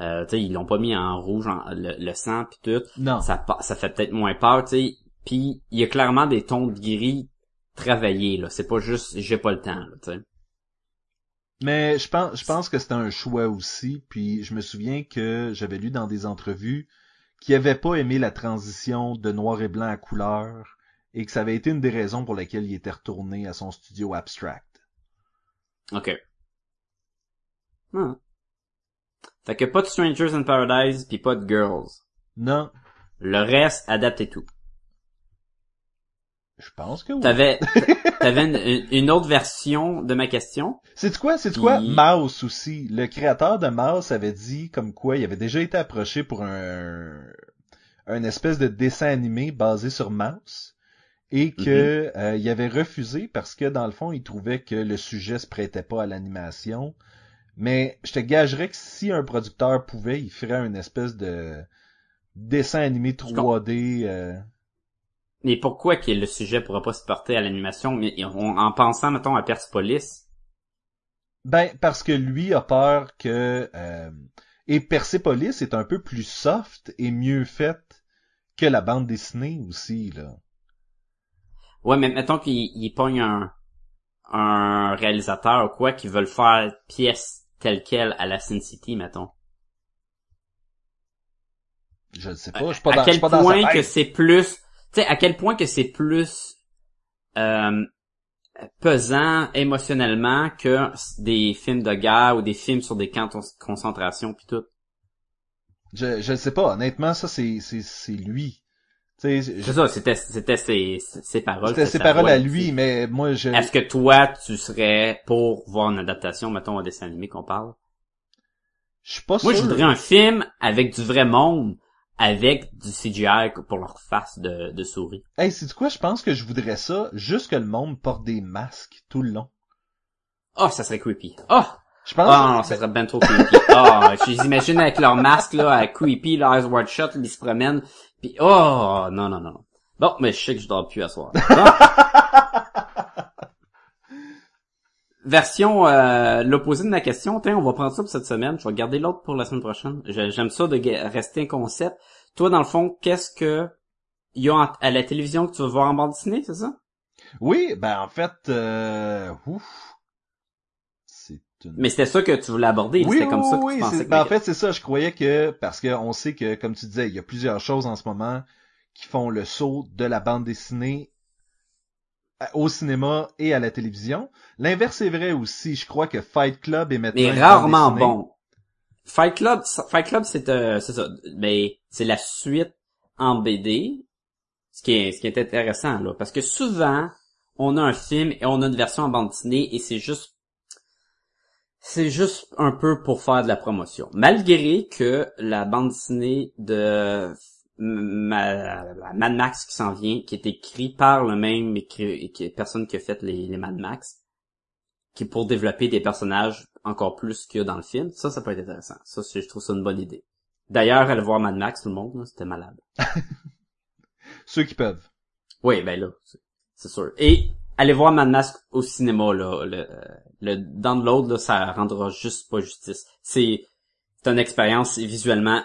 Speaker 1: Euh, tu sais, ils l'ont pas mis en rouge, en- le, le sang puis tout
Speaker 3: Non.
Speaker 1: ça fait peut-être moins peur, tu sais. Puis il y a clairement des tons de gris travaillés, là. C'est pas juste j'ai pas le temps, là, tu sais.
Speaker 3: Mais je pense, je pense que c'était un choix aussi. Puis je me souviens que j'avais lu dans des entrevues qu'il avait pas aimé la transition de noir et blanc à couleur et que ça avait été une des raisons pour lesquelles il était retourné à son studio abstract.
Speaker 1: OK. Ah. Fait que pas de Strangers in Paradise puis pas de Girls.
Speaker 3: Non,
Speaker 1: Le reste, adapte et tout.
Speaker 3: Je pense que oui.
Speaker 1: T'avais, t'avais une, une autre version de ma question.
Speaker 3: C'est quoi, c'est quoi?
Speaker 1: Puis-
Speaker 3: Mouse aussi? Le créateur de Mouse avait dit comme quoi il avait déjà été approché pour un, un espèce de dessin animé basé sur Mouse et que euh, il avait refusé parce que dans le fond il trouvait que le sujet se prêtait pas à l'animation. Mais je te gagerais que si un producteur pouvait, il ferait une espèce de dessin animé 3D. euh,
Speaker 1: Mais pourquoi que le sujet pourra pas se porter à l'animation, mais en en pensant, mettons, à Persepolis?
Speaker 3: Ben, parce que lui a peur que... euh, et Persepolis est un peu plus soft et mieux faite que la bande dessinée aussi, là.
Speaker 1: Ouais, mais mettons qu'il il pogne un, un réalisateur ou quoi qui veut le faire pièce telle quelle à la Sin City, mettons.
Speaker 3: Je ne sais pas, je suis pas
Speaker 1: à
Speaker 3: dans, je
Speaker 1: quel
Speaker 3: suis pas dans sa
Speaker 1: point que c'est plus, tu sais, à quel point que c'est plus euh, pesant émotionnellement que des films de guerre ou des films sur des camps de concentration puis tout?
Speaker 3: Je, je ne sais pas, honnêtement, ça c'est, c'est, c'est lui.
Speaker 1: C'est
Speaker 3: je-
Speaker 1: ça, c'était c'était ses, ses paroles.
Speaker 3: c'était ses paroles à lui, mais moi je...
Speaker 1: Est-ce que toi, tu serais pour voir une adaptation, mettons, un dessin animé qu'on parle?
Speaker 3: Je suis pas
Speaker 1: Moi, je
Speaker 3: sûr.
Speaker 1: voudrais un film avec du vrai monde, avec du CGI pour leur face de, de souris.
Speaker 3: Hey, c'est quoi, je pense que je voudrais ça, juste que le monde porte des masques tout le long.
Speaker 1: Oh, ça serait creepy. Oh!
Speaker 3: Je pense...
Speaker 1: Ah non, ça serait ben trop creepy. Ah, je les imagine avec leur masque, là, à creepy, leur eyes wide shut, ils se promènent, pis oh, non, non, non. Bon, mais je sais que je dors plus à soir. Bon. Version, euh, l'opposé de ma question, tiens, on va prendre ça pour cette semaine, je vais garder l'autre pour la semaine prochaine. J'aime ça de rester un concept. Toi, dans le fond, qu'est-ce que y a à la télévision que tu veux voir en bande dessinée, c'est ça?
Speaker 3: Oui, ben en fait... Euh... Ouf. Une...
Speaker 1: Mais c'était ça que tu voulais aborder,
Speaker 3: Oui,
Speaker 1: c'était comme ça que
Speaker 3: oui,
Speaker 1: tu pensais
Speaker 3: c'est-
Speaker 1: que
Speaker 3: ben, en fait, c'est ça. Je croyais que, parce que on sait que, comme tu disais, il y a plusieurs choses en ce moment qui font le saut de la bande dessinée au cinéma et à la télévision. L'inverse est vrai aussi. Je crois que Fight Club est maintenant
Speaker 1: mais rarement bon. Fight Club, Fight Club, c'est euh, c'est ça, mais c'est la suite en BD, ce qui est ce qui est intéressant là, parce que souvent on a un film et on a une version en bande dessinée et c'est juste c'est juste un peu pour faire de la promotion. Malgré que la bande dessinée de Ma- Mad Max qui s'en vient, qui est écrit par le même écri- qui- personne qui a fait les, les Mad Max, qui est pour développer des personnages encore plus qu'il y a dans le film. Ça, ça peut être intéressant. Ça, je trouve ça une bonne idée. D'ailleurs, aller voir Mad Max, tout le monde, c'était malade.
Speaker 3: Ceux qui peuvent.
Speaker 1: Oui, ben là, c'est- sûr. Et aller voir Mad Max au cinéma, là, le, le download, là, ça rendra juste pas justice. C'est, c'est une expérience visuellement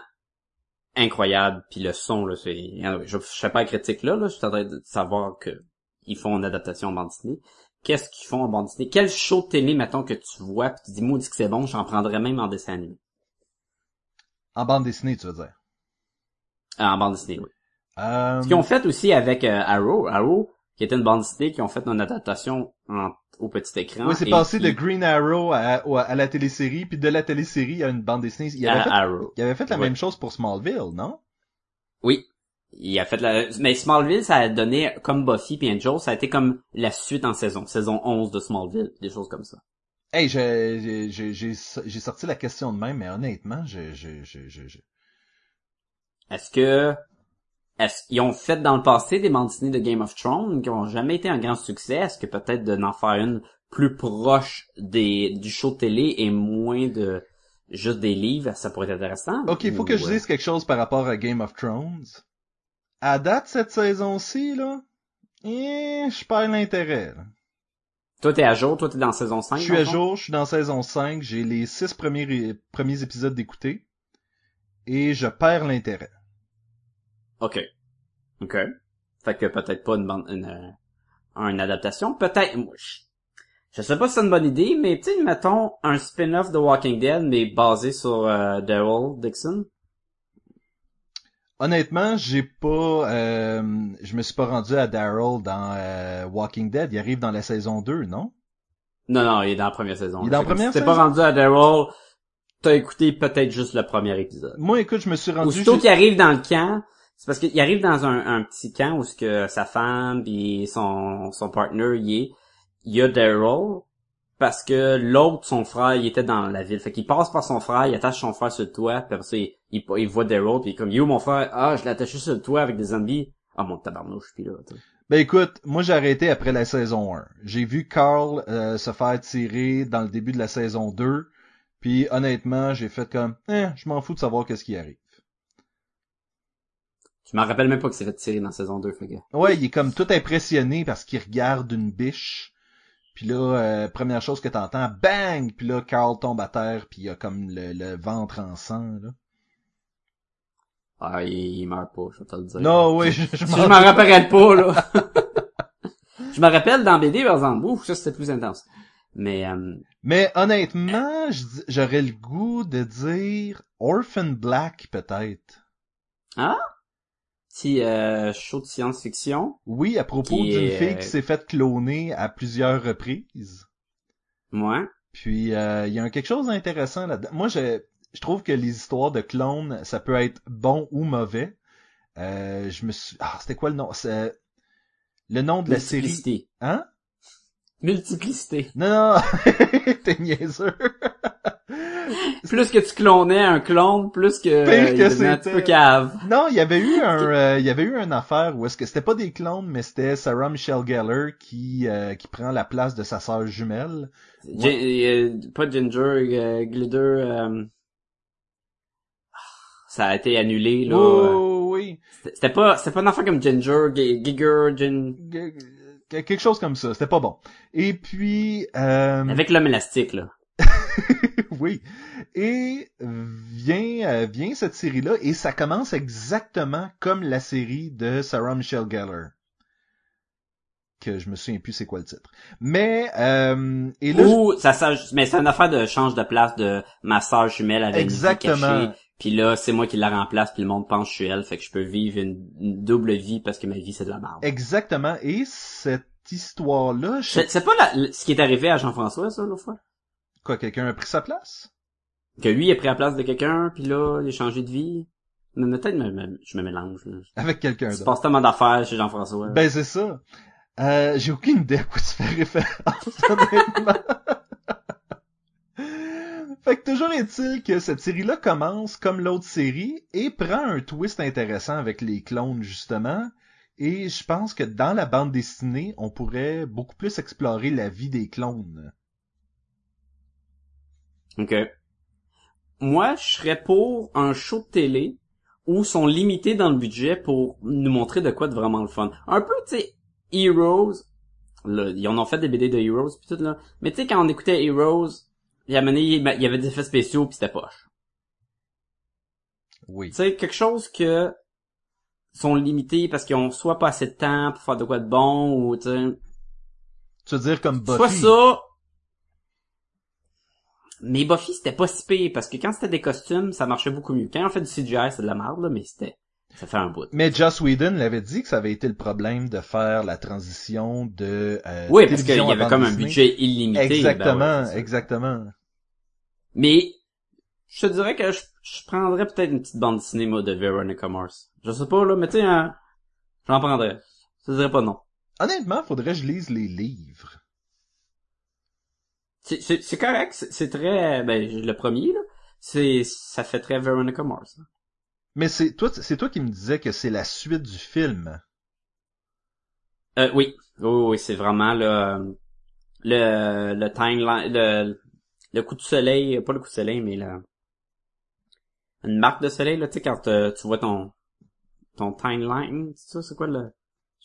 Speaker 1: incroyable, puis le son, là, c'est, je, fais pas la critique là, là, je suis en train de savoir que ils font une adaptation en bande dessinée. Qu'est-ce qu'ils font en bande dessinée? Quel show de télé, mettons, que tu vois, pis tu dis, maudit que c'est bon, j'en prendrais même en dessin animé.
Speaker 3: En bande dessinée, tu veux dire?
Speaker 1: Ah, en bande dessinée, oui.
Speaker 3: Euh,
Speaker 1: Ce qu'ils ont fait aussi avec euh, Arrow, Arrow, qui était une bande dessinée, qui ont fait une adaptation en- au petit écran.
Speaker 3: oui, c'est passé de Green Arrow à, à la télésérie, puis de la télésérie à une bande dessinée. Il avait,
Speaker 1: à
Speaker 3: fait,
Speaker 1: Arrow.
Speaker 3: il avait fait la
Speaker 1: Ouais.
Speaker 3: même chose pour Smallville, non?
Speaker 1: Oui. Il a fait la... Mais Smallville, ça a donné, comme Buffy et Angel, ça a été comme la suite en saison. Saison 11 de Smallville. Des choses comme ça.
Speaker 3: Hey, j'ai, j'ai, sorti la question de même, mais honnêtement, je, je, je, je-
Speaker 1: Est-ce que... Est-ce qu'ils ont fait dans le passé des bandes dessinées de Game of Thrones qui ont jamais été un grand succès? Est-ce que peut-être de n'en faire une plus proche des, du show de télé et moins de juste des livres, ça pourrait être intéressant?
Speaker 3: Ok, il faut
Speaker 1: Ou,
Speaker 3: que je
Speaker 1: euh,
Speaker 3: dise quelque chose par rapport à Game of Thrones. À date, cette saison-ci, là, eh, je perds l'intérêt.
Speaker 1: Toi, t'es à jour, toi, t'es dans saison 5.
Speaker 3: Je suis à jour, je suis dans saison 5, j'ai les six premiers, ré- premiers épisodes d'écouter, et je perds l'intérêt.
Speaker 1: OK. OK. Fait que peut-être pas une bande, une, euh, une adaptation. Peut-être, moi, je, je sais pas si c'est une bonne idée, mais tu sais, mettons un spin-off de Walking Dead, mais basé sur euh, Daryl Dixon.
Speaker 3: Honnêtement, j'ai pas, euh, je me suis pas rendu à Daryl dans euh, Walking Dead, il arrive dans la saison 2, non?
Speaker 1: Non, non, il est dans la première saison.
Speaker 3: Il est dans la première
Speaker 1: si t'es pas
Speaker 3: saison?
Speaker 1: rendu à Daryl, t'as écouté peut-être juste le premier épisode.
Speaker 3: Moi, écoute, je me suis rendu...
Speaker 1: Aussitôt qu'il arrive dans le camp, C'est parce qu'il arrive dans un, un petit camp où ce que sa femme et son, son partner y est. Il y a Daryl, parce que l'autre, son frère, il était dans la ville. Fait qu'il passe par son frère, il attache son frère sur le toit, puis après ça, il, il, voit Daryl, puis il est comme, yo, mon frère, ah, je l'ai attaché sur le toit avec des zombies. Ah, mon tabarnouche, puis là, tu sais.
Speaker 3: Ben écoute, moi j'ai arrêté après la saison 1. J'ai vu Carl euh, se faire tirer dans le début de la saison 2, puis honnêtement, j'ai fait comme, eh, je m'en fous de savoir qu'est-ce qui arrive.
Speaker 1: Je me rappelle même pas que c'est fait tirer dans saison 2, fait que...
Speaker 3: Ouais, il est comme tout impressionné parce qu'il regarde une biche. Puis là, euh, première chose que t'entends, bang! Puis là, Carl tombe à terre, puis il a comme le, le ventre en sang, là.
Speaker 1: Ah, il, il meurt pas, je vais te le dire.
Speaker 3: Non, oui, je, je
Speaker 1: Je m'en rappellerai pas, là. je me rappelle dans BD, par exemple. Ouf, ça, c'était plus intense. Mais, euh,
Speaker 3: Mais honnêtement, j'aurais le goût de dire Orphan Black, peut-être.
Speaker 1: ah? Si, euh, show de science-fiction.
Speaker 3: Oui, à propos d'une
Speaker 1: est,
Speaker 3: fille
Speaker 1: euh,
Speaker 3: qui s'est faite cloner à plusieurs reprises.
Speaker 1: Moi.
Speaker 3: Puis euh, il y a quelque chose d'intéressant là-dedans. Moi, je, je trouve que les histoires de clones, ça peut être bon ou mauvais. Euh, je me suis... Ah, c'était quoi le nom? C'est le nom de la série.
Speaker 1: Multiplicité.
Speaker 3: Hein?
Speaker 1: Multiplicité.
Speaker 3: Non, non, t'es niaiseux.
Speaker 1: Plus que tu clonais un clone, plus que,
Speaker 3: Pire
Speaker 1: il
Speaker 3: que
Speaker 1: devenait un petit peu cave.
Speaker 3: Non, il y avait eu un, euh, il y avait eu une affaire où est-ce que c'était pas des clones, mais c'était Sarah Michelle Gellar qui euh, qui prend la place de sa sœur jumelle.
Speaker 1: Euh, pas Ginger, euh, Glitter, euh, ça a été annulé, là.
Speaker 3: Oh, oui,
Speaker 1: C'était pas, c'était pas une affaire comme Ginger, G- Giger, Gin...
Speaker 3: Quelque chose comme ça. C'était pas bon. Et puis, euh,
Speaker 1: Avec l'homme élastique, là.
Speaker 3: oui. Et vient euh, vient cette série-là et ça commence exactement comme la série de Sarah Michelle Gellar. Que je me souviens plus c'est quoi le titre. Mais euh, et là,
Speaker 1: Ou, ça, ça, mais c'est une affaire de change de place de ma sœur jumelle avec
Speaker 3: Exactement.
Speaker 1: Puis là, c'est moi qui la remplace, puis le monde pense que je suis elle, fait que je peux vivre une, une double vie parce que ma vie c'est de la merde.
Speaker 3: exactement. Et cette histoire-là, je
Speaker 1: C'est c'est pas la- ce qui est arrivé à Jean-François, ça, l'autre fois?
Speaker 3: Quoi, quelqu'un a pris sa place?
Speaker 1: Que lui a pris la place de quelqu'un, puis là, il a changé de vie. Mais peut-être je me mélange. Là.
Speaker 3: Avec quelqu'un d'autre.
Speaker 1: passe tellement d'affaires chez Jean-François.
Speaker 3: Ben c'est ça. Euh, j'ai aucune idée à quoi tu fais référence, honnêtement. fait que toujours est-il que cette série-là commence comme l'autre série et prend un twist intéressant avec les clones, justement. Et je pense que dans la bande dessinée, on pourrait beaucoup plus explorer la vie des clones.
Speaker 1: OK. Moi, je serais pour un show de télé où sont limités dans le budget pour nous montrer de quoi de vraiment le fun. Un peu, tu sais, Heroes. Là, ils en ont fait des BD de Heroes pis tout là. Mais tu sais, quand on écoutait Heroes, il y a mené, il y avait des effets spéciaux pis c'était poche.
Speaker 3: Oui.
Speaker 1: Tu sais, quelque chose que sont limités parce qu'ils ont soit pas assez de temps pour faire de quoi de bon ou tu sais.
Speaker 3: Tu veux dire comme Buffy?
Speaker 1: Soit ça. Mais Buffy, c'était pas si pire, parce que quand c'était des costumes, ça marchait beaucoup mieux. Quand on fait du CGI, c'est de la merde, là, mais c'était, ça fait un bout.
Speaker 3: Mais Joss Whedon l'avait dit que ça avait été le problème de faire la transition de euh,
Speaker 1: Oui, parce qu'il y avait comme un budget illimité. ben
Speaker 3: Exactement,
Speaker 1: ouais,
Speaker 3: exactement.
Speaker 1: Mais, je te dirais que je, je prendrais peut-être une petite bande dessinée, moi, de Veronica Mars. Je sais pas, là, mais tu sais, hein, j'en prendrais. Je te dirais pas non.
Speaker 3: Honnêtement, faudrait que je lise les livres.
Speaker 1: C'est, c'est, c'est correct, c'est, c'est très, ben, le premier, là, c'est, ça fait très Veronica Mars. hein.
Speaker 3: Mais c'est toi, c'est toi qui me disais que c'est la suite du film.
Speaker 1: Euh, oui. Oui, oui, c'est vraiment le, le, le timeline, le, le coup de soleil, pas le coup de soleil, mais la, une marque de soleil, là, tu sais, quand euh, tu vois ton, ton timeline, c'est ça, c'est quoi le,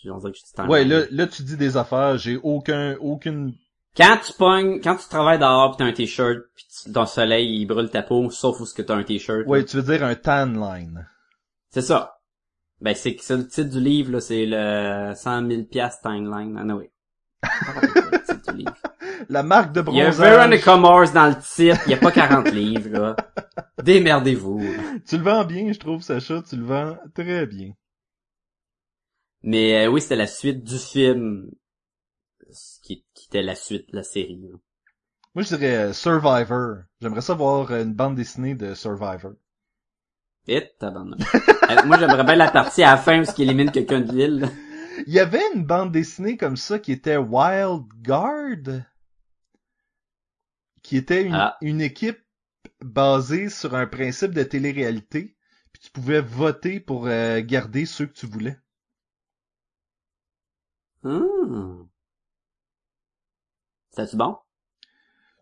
Speaker 1: dirait que je dis timeline.
Speaker 3: Ouais, là, là tu dis des affaires, j'ai aucun, aucune.
Speaker 1: Quand tu pognes, quand tu travailles dehors pis t'as un t-shirt pis ton soleil, il brûle ta peau, sauf où ce que t'as un t-shirt.
Speaker 3: Ouais,
Speaker 1: là.
Speaker 3: tu veux dire un tan line.
Speaker 1: C'est ça. Ben, c'est, c'est le titre du livre, là, c'est le 100 000 piastres timeline. Ah, non, oui.
Speaker 3: La marque de
Speaker 1: Il y a
Speaker 3: bronzage.
Speaker 1: Veronica Mars dans le titre, il y a pas 40 livres, là. Démerdez-vous.
Speaker 3: Tu le vends bien, je trouve, Sacha, tu le vends très bien.
Speaker 1: Mais euh, oui, c'était la suite du film la suite de la série. là.
Speaker 3: Moi, je dirais euh, Survivor. J'aimerais ça voir euh, une bande dessinée de Survivor.
Speaker 1: Et. Euh, Moi, j'aimerais bien la partie à la fin parce qu'il élimine quelqu'un de l'île.
Speaker 3: Il y avait une bande dessinée comme ça qui était Wild Guard, qui était une,
Speaker 1: Ah.
Speaker 3: une équipe basée sur un principe de télé-réalité, puis tu pouvais voter pour euh, garder ceux que tu voulais.
Speaker 1: Hum. C'était-tu bon?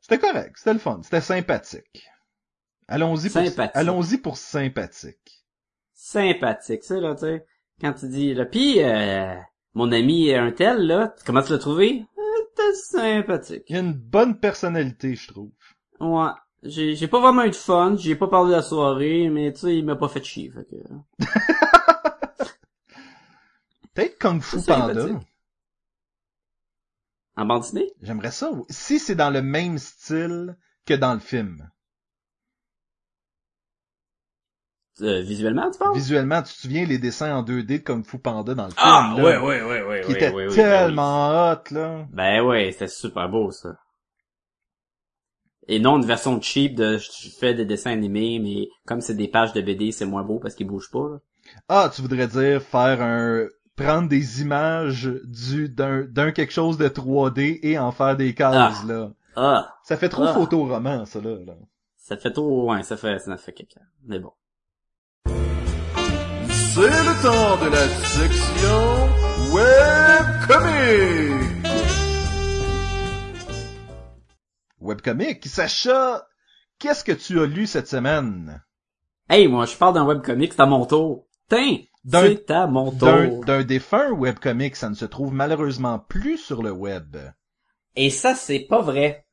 Speaker 3: C'était correct, c'était le fun, c'était sympathique. Allons-y pour,
Speaker 1: Sympathique.
Speaker 3: allons-y pour sympathique.
Speaker 1: Sympathique, ça, là, tu sais. Quand tu dis, là, pis, euh, mon ami un tel, là, comment tu l'as trouvé? Euh, T'es sympathique.
Speaker 3: Il a une bonne personnalité, je trouve.
Speaker 1: Ouais. J'ai, j'ai pas vraiment eu de fun, j'ai pas parlé de la soirée, mais tu sais, il m'a pas fait chier, fait que...
Speaker 3: Peut-être Kung Fu Panda.
Speaker 1: En bande dessinée?
Speaker 3: J'aimerais ça. Si c'est dans le même style que dans le film.
Speaker 1: Euh, visuellement, tu penses?
Speaker 3: Visuellement, tu te souviens les dessins en 2D de Kung Fu Panda dans le film,
Speaker 1: Ah, ouais, ouais, ouais, ouais,
Speaker 3: qui
Speaker 1: ouais,
Speaker 3: était
Speaker 1: ouais, ouais,
Speaker 3: tellement hot, là.
Speaker 1: Ben ouais, c'était super beau, ça. Et non une version cheap de je fais des dessins animés, mais comme c'est des pages de BD, c'est moins beau parce qu'ils bougent pas, là.
Speaker 3: Ah, tu voudrais dire faire un prendre des images du d'un d'un quelque chose de 3D et en faire des cases
Speaker 1: Ah.
Speaker 3: là.
Speaker 1: Ah!
Speaker 3: Ça fait trop
Speaker 1: Ah.
Speaker 3: photoroman ça là. là.
Speaker 1: Ça fait trop, ouais, ça fait, ça fait quelqu'un. Mais bon.
Speaker 4: C'est le temps de la section webcomic.
Speaker 3: Webcomic, Sacha, qu'est-ce que tu as lu cette semaine?
Speaker 1: Hey, moi, je parle d'un webcomic, c'est à mon tour. Tiens!
Speaker 3: D'un- défunt webcomic, ça ne se trouve malheureusement plus sur le web.
Speaker 1: Et ça, c'est pas vrai.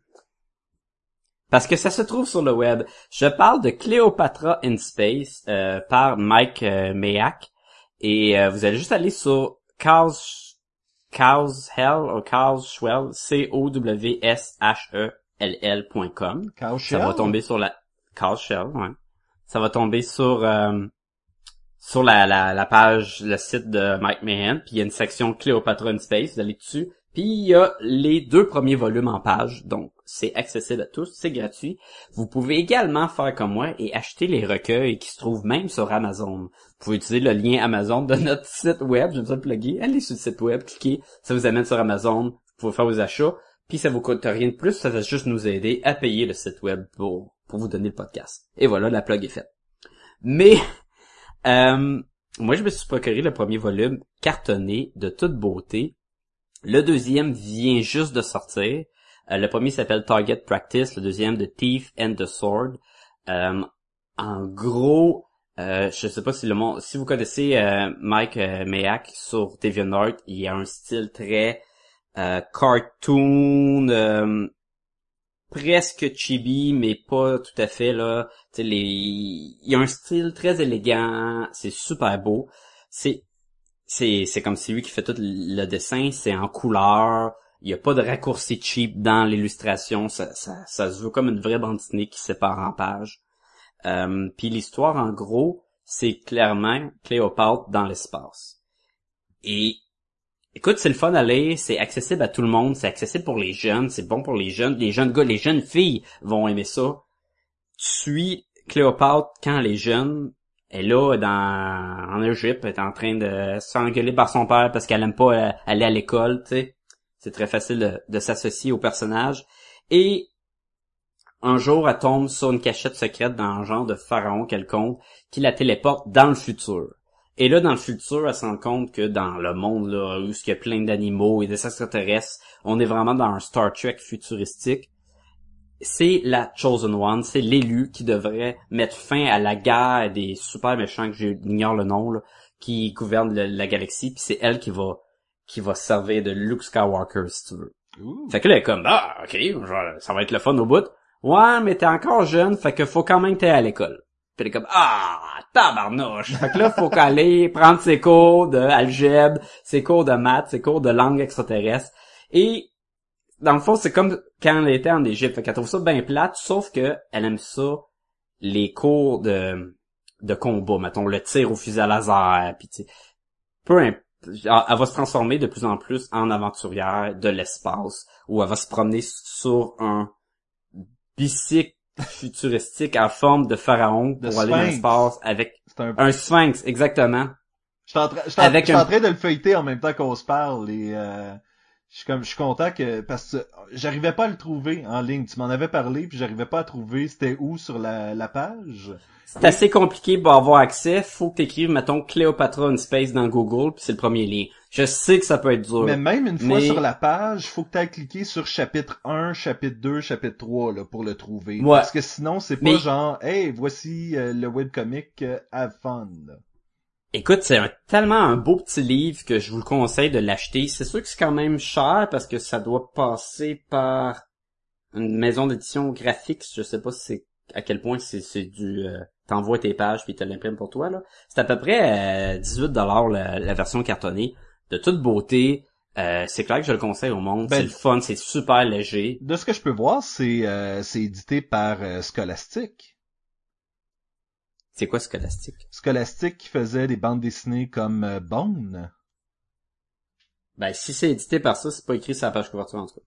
Speaker 1: Parce que ça se trouve sur le web. Je parle de Cleopatra in Space euh, par Mike euh, Mayak. Et euh, vous allez juste aller sur Cow's, Cow's Hell ou Cow's Shell, C-O-W-S-H-E-L-L.com. Ça
Speaker 3: Cowshell?
Speaker 1: va tomber sur la Cow's Shell, ouais. Ça va tomber sur euh, sur la, page, le site de Mike Mahan, puis il y a une section Cleopatra in Space, vous allez dessus, puis il y a les deux premiers volumes en page, donc c'est accessible à tous, c'est gratuit. Vous pouvez également faire comme moi et acheter les recueils qui se trouvent même sur Amazon. Vous pouvez utiliser le lien Amazon de notre site web, je vais le plugger, allez sur le site web, cliquez, ça vous amène sur Amazon, vous pouvez faire vos achats, puis ça vous coûte rien de plus, ça va juste nous aider à payer le site web pour, pour vous donner le podcast. Et voilà, la plug est faite. Mais, euh, moi je me suis procuré le premier volume cartonné de toute beauté. Le deuxième vient juste de sortir. Euh, le premier s'appelle Target Practice, le deuxième de Thief and the Sword. Euh, en gros, euh, je sais pas si le monde, si vous connaissez euh, Mike euh, Mayak sur DeviantArt, il a un style très euh, cartoon, euh, presque chibi, mais pas tout à fait là. Tu sais, les, il y a un style très élégant, c'est super beau. C'est c'est c'est comme c'est lui qui fait tout le dessin, c'est en couleur. Il y a pas de raccourci cheap dans l'illustration, ça, ça, ça se veut comme une vraie bande dessinée qui sépare en pages. Euh, Puis l'histoire, en gros, c'est clairement Cléopâtre dans l'espace. Et écoute, c'est le fun lire, c'est accessible à tout le monde, c'est accessible pour les jeunes, c'est bon pour les jeunes, les jeunes gars, les jeunes filles vont aimer ça. Tu suis Cléopâtre quand elle est jeune, elle est là dans en Égypte, elle est en train de s'engueuler par son père parce qu'elle aime pas euh, aller à l'école, tu sais. C'est très facile de, de s'associer au personnage. Et un jour, elle tombe sur une cachette secrète dans un genre de pharaon quelconque qui la téléporte dans le futur. Et là, dans le futur, elle se rend compte que dans le monde là, où il y a plein d'animaux et des extraterrestres, on est vraiment dans un Star Trek futuristique. C'est la Chosen One, c'est l'élu qui devrait mettre fin à la guerre des super méchants que j'ignore le nom, là, qui gouvernent le- la galaxie, puis c'est elle qui va qui va se servir de Luke Skywalker, si tu veux.
Speaker 3: Ouh.
Speaker 1: Fait que là, elle est comme, ah, ok, je- ça va être le fun au bout. Ouais, mais t'es encore jeune, fait que faut quand même que t'ailles à l'école. Puis elle est comme, ah, tabarnouche. Fait que là, faut qu'aller prendre ses cours d'algèbre, ses cours de maths, ses cours de langue extraterrestre. Et, dans le fond, c'est comme quand elle était en Égypte. Fait qu'elle trouve ça bien plate, sauf que elle aime ça, les cours de, de combat, mettons, le tir au fusil à laser, puis tu peu importe. Elle va se transformer de plus en plus en aventurière de l'espace, où elle va se promener sur un bicycle futuristique en forme de pharaon
Speaker 3: De
Speaker 1: pour aller dans l'espace avec
Speaker 3: un...
Speaker 1: Un sphinx, exactement.
Speaker 3: Je suis en, train- je suis en-
Speaker 1: Avec
Speaker 3: train de le feuilleter en même temps qu'on se parle et euh, je suis comme je suis content que parce que j'arrivais pas à le trouver en ligne. Tu m'en avais parlé puis j'arrivais pas à trouver c'était où sur la, la page.
Speaker 1: C'est assez compliqué pour avoir accès. Faut que t'écrives, mettons, Cléopatra in Space dans Google, puis c'est le premier lien. Je sais que ça peut être dur.
Speaker 3: Mais même une fois
Speaker 1: Mais-
Speaker 3: sur la page, faut que tu ailles cliquer sur chapitre 1, chapitre 2, chapitre 3 là, pour le trouver.
Speaker 1: Ouais.
Speaker 3: Parce que sinon, c'est pas
Speaker 1: Mais-
Speaker 3: genre Hey, voici euh, le webcomic euh, Have Fun. là.
Speaker 1: Écoute, c'est tellement un beau petit livre que je vous le conseille de l'acheter. C'est sûr que c'est quand même cher parce que ça doit passer par une maison d'édition graphique. Je sais pas si c'est à quel point c'est c'est du euh, t'envoies tes pages puis te l'imprime pour toi là. C'est à peu près euh, 18 dollars la, la version cartonnée de toute beauté. Euh, c'est clair que je le conseille au monde.
Speaker 3: Ben-
Speaker 1: c'est le fun, c'est super léger.
Speaker 3: De ce que je peux voir, c'est euh, c'est édité par euh, Scholastic.
Speaker 1: C'est quoi scolastique?
Speaker 3: Scholastic qui faisait des bandes dessinées comme euh, Bone.
Speaker 1: Ben si c'est édité par ça, c'est pas écrit sur la page couverture en tout cas.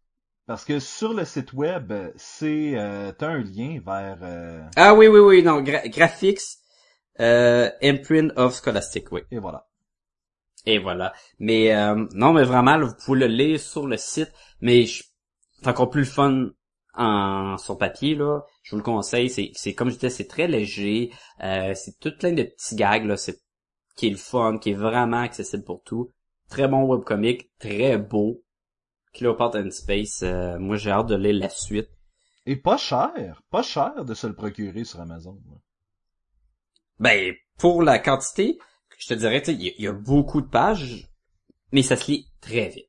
Speaker 3: Parce que sur le site web, c'est euh, t'as un lien vers euh,
Speaker 1: Ah oui oui oui non gra- graphics euh, imprint of Scholastic oui.
Speaker 3: et voilà.
Speaker 1: Et voilà. Mais euh, non, mais vraiment, là, vous pouvez le lire sur le site, mais je- c'est encore plus le fun en sur papier là. Je vous le conseille. C'est c'est comme je disais, c'est très léger. Euh, c'est tout plein de petits gags là. C'est qui est le fun, qui est vraiment accessible pour tout. Très bon webcomic, très beau. Cleopatra in Space. euh, moi, j'ai hâte de lire la suite.
Speaker 3: Et pas cher, pas cher de se le procurer sur Amazon. là.
Speaker 1: Ben, pour la quantité, je te dirais, il y, a- beaucoup de pages, mais ça se lit très vite.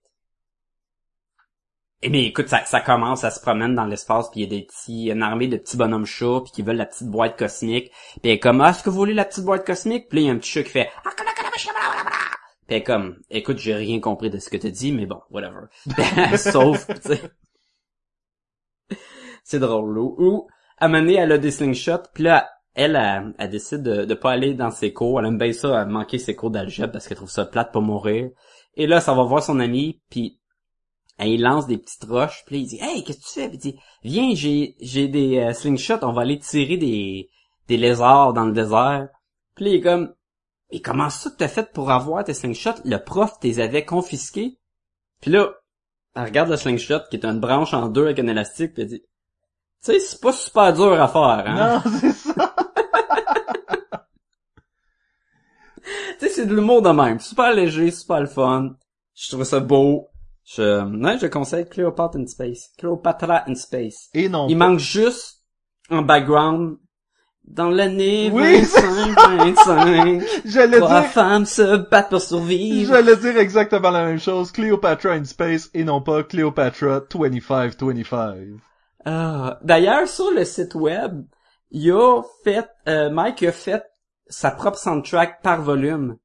Speaker 1: Et mais écoute, ça, ça commence, ça se promène dans l'espace, puis il y a des petits, une armée de petits bonhommes chats, puis qui veulent la petite boîte cosmique. Puis comme, ah, est-ce que vous voulez la petite boîte cosmique? Puis il y a un petit chat qui fait, Ah, puis comme, écoute, j'ai rien compris de ce que tu dis, mais bon, whatever. Sauf, tu sais. C'est drôle. Ou, à donné, elle a des slingshots, puis là, elle, elle, elle décide de, de pas aller dans ses cours. Elle aime bien ça, à manquer ses cours d'algèbre parce qu'elle trouve ça plate pour mourir. Et là, ça va voir son ami, puis elle il lance des petites roches, puis il dit « Hey, qu'est-ce que tu fais? » Puis il dit « Viens, j'ai j'ai des euh, slingshots, on va aller tirer des, des lézards dans le désert. » Puis il est comme « Et comment ça que t'as fait pour avoir tes slingshots? Le prof t'es avait confisqués? » Puis là, elle regarde le slingshot, qui est une branche en deux avec un élastique, puis elle dit « Tu sais, c'est pas super dur à faire, hein? »
Speaker 3: Non, c'est ça.
Speaker 1: Tu sais, c'est de l'humour de même. Super léger, super le fun. Je trouve ça beau. Je, ouais, je conseille Cleopatra in Space. Cleopatra in Space.
Speaker 3: Et non.
Speaker 1: Il manque juste un background dans l'année
Speaker 3: Oui,
Speaker 1: 25, 25.
Speaker 3: J'allais
Speaker 1: Trois
Speaker 3: dire,
Speaker 1: femmes se battent pour survivre.
Speaker 3: j'allais dire exactement la même chose. Cleopatra in Space et non pas Cleopatra 2525.
Speaker 1: Ah, D'ailleurs, sur le site web, il a fait, euh, Mike a fait sa propre soundtrack par volume.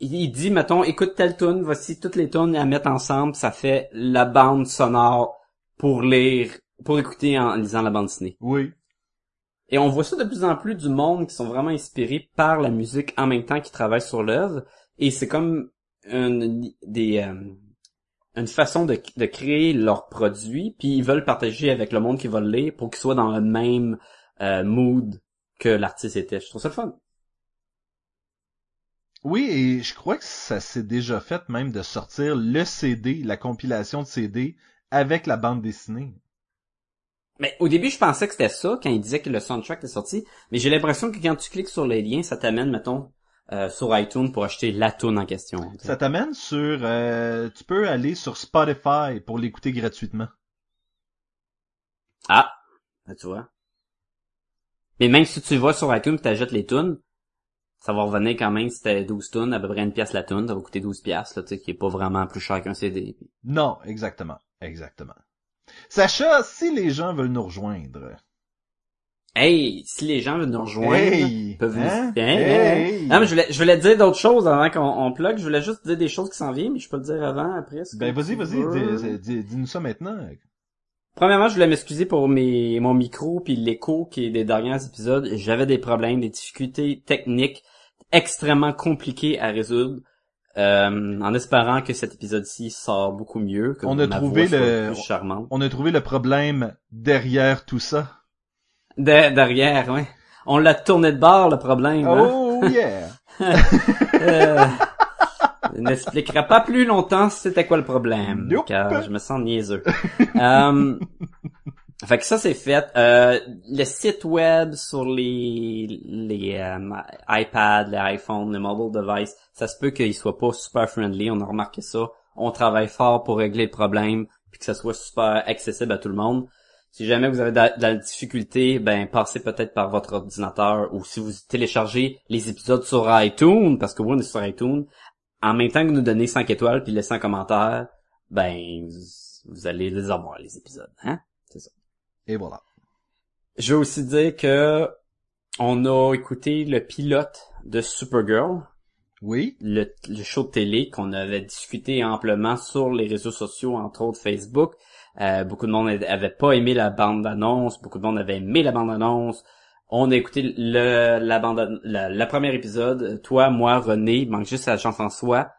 Speaker 1: Il il dit, mettons, écoute telle tune, voici toutes les tunes à mettre ensemble, ça fait la bande sonore pour lire, pour écouter en lisant la bande dessinée.
Speaker 3: Oui.
Speaker 1: Et on voit ça de plus en plus du monde qui sont vraiment inspirés par la musique en même temps qu'ils travaillent sur l'œuvre. Et c'est comme une, des, euh, une façon de, de créer leurs produits, puis ils veulent partager avec le monde qui va le lire pour qu'ils soient dans le même euh, mood que l'artiste était. Je trouve ça le fun.
Speaker 3: Oui, et je crois que ça s'est déjà fait même de sortir le CD, la compilation de CD avec la bande dessinée.
Speaker 1: Mais au début, je pensais que c'était ça quand il disait que le soundtrack est sorti, mais j'ai l'impression que quand tu cliques sur les liens, ça t'amène, mettons, euh, sur iTunes pour acheter la tune en question.
Speaker 3: Ça t'amène sur... euh, tu peux aller sur Spotify pour l'écouter gratuitement.
Speaker 1: Ah, ben, tu vois. Mais même si tu vas sur iTunes et t'achètes les tunes, ça va revenir quand même si c'était 12 tunes, à peu près une pièce la tune, ça va coûter 12 pièces là, tu sais, qui est pas vraiment plus cher qu'un CD.
Speaker 3: Non, exactement. Exactement. Sacha, si les gens veulent nous rejoindre...
Speaker 1: Hey, si les gens veulent nous rejoindre,
Speaker 3: Hey!
Speaker 1: peuvent
Speaker 3: Hein?
Speaker 1: nous... Hein,
Speaker 3: Hey!
Speaker 1: hein. Non, mais je voulais, je voulais dire d'autres choses avant qu'on on plug. Je voulais juste dire des choses qui s'en viennent, mais je peux le dire avant, après.
Speaker 3: Ben vas-y, vas-y,
Speaker 1: veux.
Speaker 3: dis- dis- dis-nous ça maintenant.
Speaker 1: Premièrement, je voulais m'excuser pour mes, mon micro puis l'écho qui est des derniers épisodes. J'avais des problèmes, des difficultés techniques extrêmement compliquées à résoudre. Euh, en espérant que cet épisode-ci sort beaucoup mieux, que
Speaker 3: On a
Speaker 1: ma
Speaker 3: trouvé
Speaker 1: voix soit
Speaker 3: le-
Speaker 1: plus charmante.
Speaker 3: On a trouvé le problème derrière tout ça.
Speaker 1: De- derrière, ouais. On l'a tourné de bord, le problème. hein?
Speaker 3: Oh Oh yeah!
Speaker 1: Euh, n'expliquera pas plus longtemps c'était quoi le problème,
Speaker 3: Nope.
Speaker 1: car je me sens niaiseux. euh, fait que ça c'est fait. Euh, le site web sur les les euh, iPad, les iPhones, les mobile devices, ça se peut qu'il soit pas super friendly. On a remarqué ça. On travaille fort pour régler le problème, puis que ça soit super accessible à tout le monde. Si jamais vous avez de la, difficulté, ben passez peut-être par votre ordinateur ou si vous téléchargez les épisodes sur iTunes, parce que oui, on est sur iTunes, en même temps que nous donnez 5 étoiles puis laissez un commentaire, ben vous, vous allez les avoir les épisodes, hein?
Speaker 3: Et voilà.
Speaker 1: Je veux aussi dire que on a écouté le pilote de Supergirl,
Speaker 3: Oui.
Speaker 1: le, le show de télé qu'on avait discuté amplement sur les réseaux sociaux, entre autres Facebook. Euh, beaucoup de monde avait pas aimé la bande-annonce, beaucoup de monde avait aimé la bande-annonce. On a écouté le, la bande, la, la premier épisode. Toi, moi, René, il manque juste la Jean-François.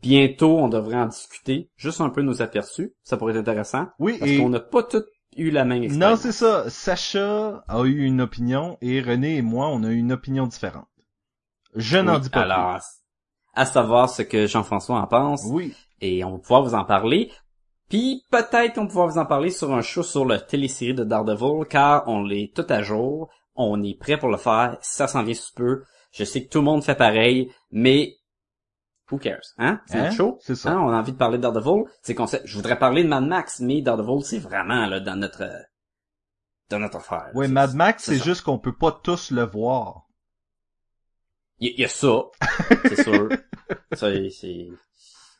Speaker 1: Bientôt, on devrait en discuter. Juste un peu nos aperçus. Ça pourrait être intéressant.
Speaker 3: Oui,
Speaker 1: Parce
Speaker 3: et...
Speaker 1: qu'on n'a pas tous eu la même expérience.
Speaker 3: Non, c'est ça. Sacha a eu une opinion et René et moi, on a eu une opinion différente. Je n'en dis pas
Speaker 1: Alors, à savoir ce que Jean-François en pense.
Speaker 3: plus. Oui.
Speaker 1: et on va pouvoir vous en parler. Puis peut-être qu'on va pouvoir vous en parler sur un show sur la télésérie de Daredevil, car on l'est tout à jour. On est prêt pour le faire. Ça s'en vient sous peu. Je sais que tout le monde fait pareil, mais who cares, hein? C'est
Speaker 3: Hein?
Speaker 1: notre show.
Speaker 3: C'est ça.
Speaker 1: Hein? On a envie de parler de Daredevil. C'est qu'on sait, je voudrais parler de Mad Max, mais Daredevil, c'est vraiment là dans notre euh, dans notre affaire.
Speaker 3: Oui, Mad Max,
Speaker 1: c'est
Speaker 3: juste qu'on peut pas tous le voir.
Speaker 1: Il y, y a ça, c'est sûr. ça, c'est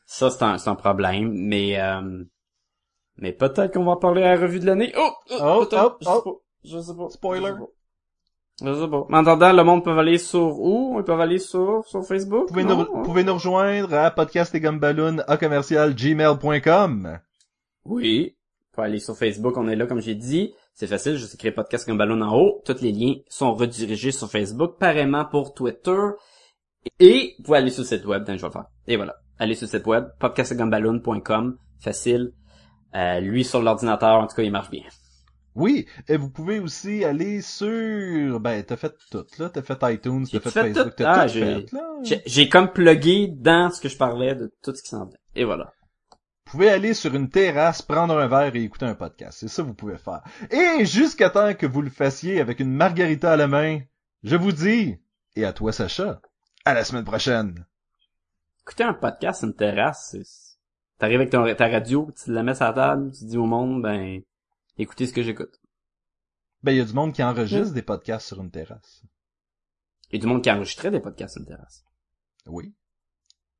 Speaker 1: ça, c'est un, c'est un problème, mais euh, mais peut-être qu'on va en parler à la revue de l'année. Oh, oh,
Speaker 3: Oh, oh,
Speaker 1: je sais
Speaker 3: oh.
Speaker 1: je sais pas.
Speaker 3: Spoiler.
Speaker 1: Je sais pas. Je. Mais en attendant, le monde peut aller sur où? Ils peuvent aller sur, sur Facebook?
Speaker 3: Vous pouvez,
Speaker 1: non?
Speaker 3: nous, vous pouvez nous rejoindre à podcast et gumballoon à commercial gmail.com.
Speaker 1: Oui. Vous pouvez aller sur Facebook, on est là, comme j'ai dit. C'est facile, juste écrire podcast comme ballon en haut. Tous les liens sont redirigés sur Facebook, pareillement pour Twitter. Et vous pouvez aller sur le site web, donc je vais le faire. Et voilà. Allez sur le site web, podcastgumballoon.com. Facile. Euh, lui, sur l'ordinateur, en tout cas, il marche bien.
Speaker 3: Oui, et vous pouvez aussi aller sur... Ben, t'as fait tout, là. T'as fait iTunes, t'as fait,
Speaker 1: fait
Speaker 3: Facebook,
Speaker 1: tout.
Speaker 3: t'as
Speaker 1: Ah,
Speaker 3: tout fait, là.
Speaker 1: J'ai- J'ai comme plugué dans ce que je parlais de tout ce qui s'en vient. Et voilà.
Speaker 3: Vous pouvez aller sur une terrasse, prendre un verre et écouter un podcast. C'est ça que vous pouvez faire. Et jusqu'à temps que vous le fassiez avec une margarita à la main, je vous dis, et à toi Sacha, à la semaine prochaine.
Speaker 1: Écouter un podcast sur une terrasse, c'est... T'arrives avec ton, ta radio, tu la mets sur la table, tu dis au monde, ben, écouter ce que j'écoute.
Speaker 3: Ben, il y a du monde qui enregistre mm. des podcasts sur une terrasse.
Speaker 1: Il y a du monde qui enregistrait des podcasts sur une terrasse.
Speaker 3: Oui.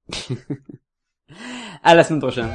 Speaker 1: à la semaine prochaine.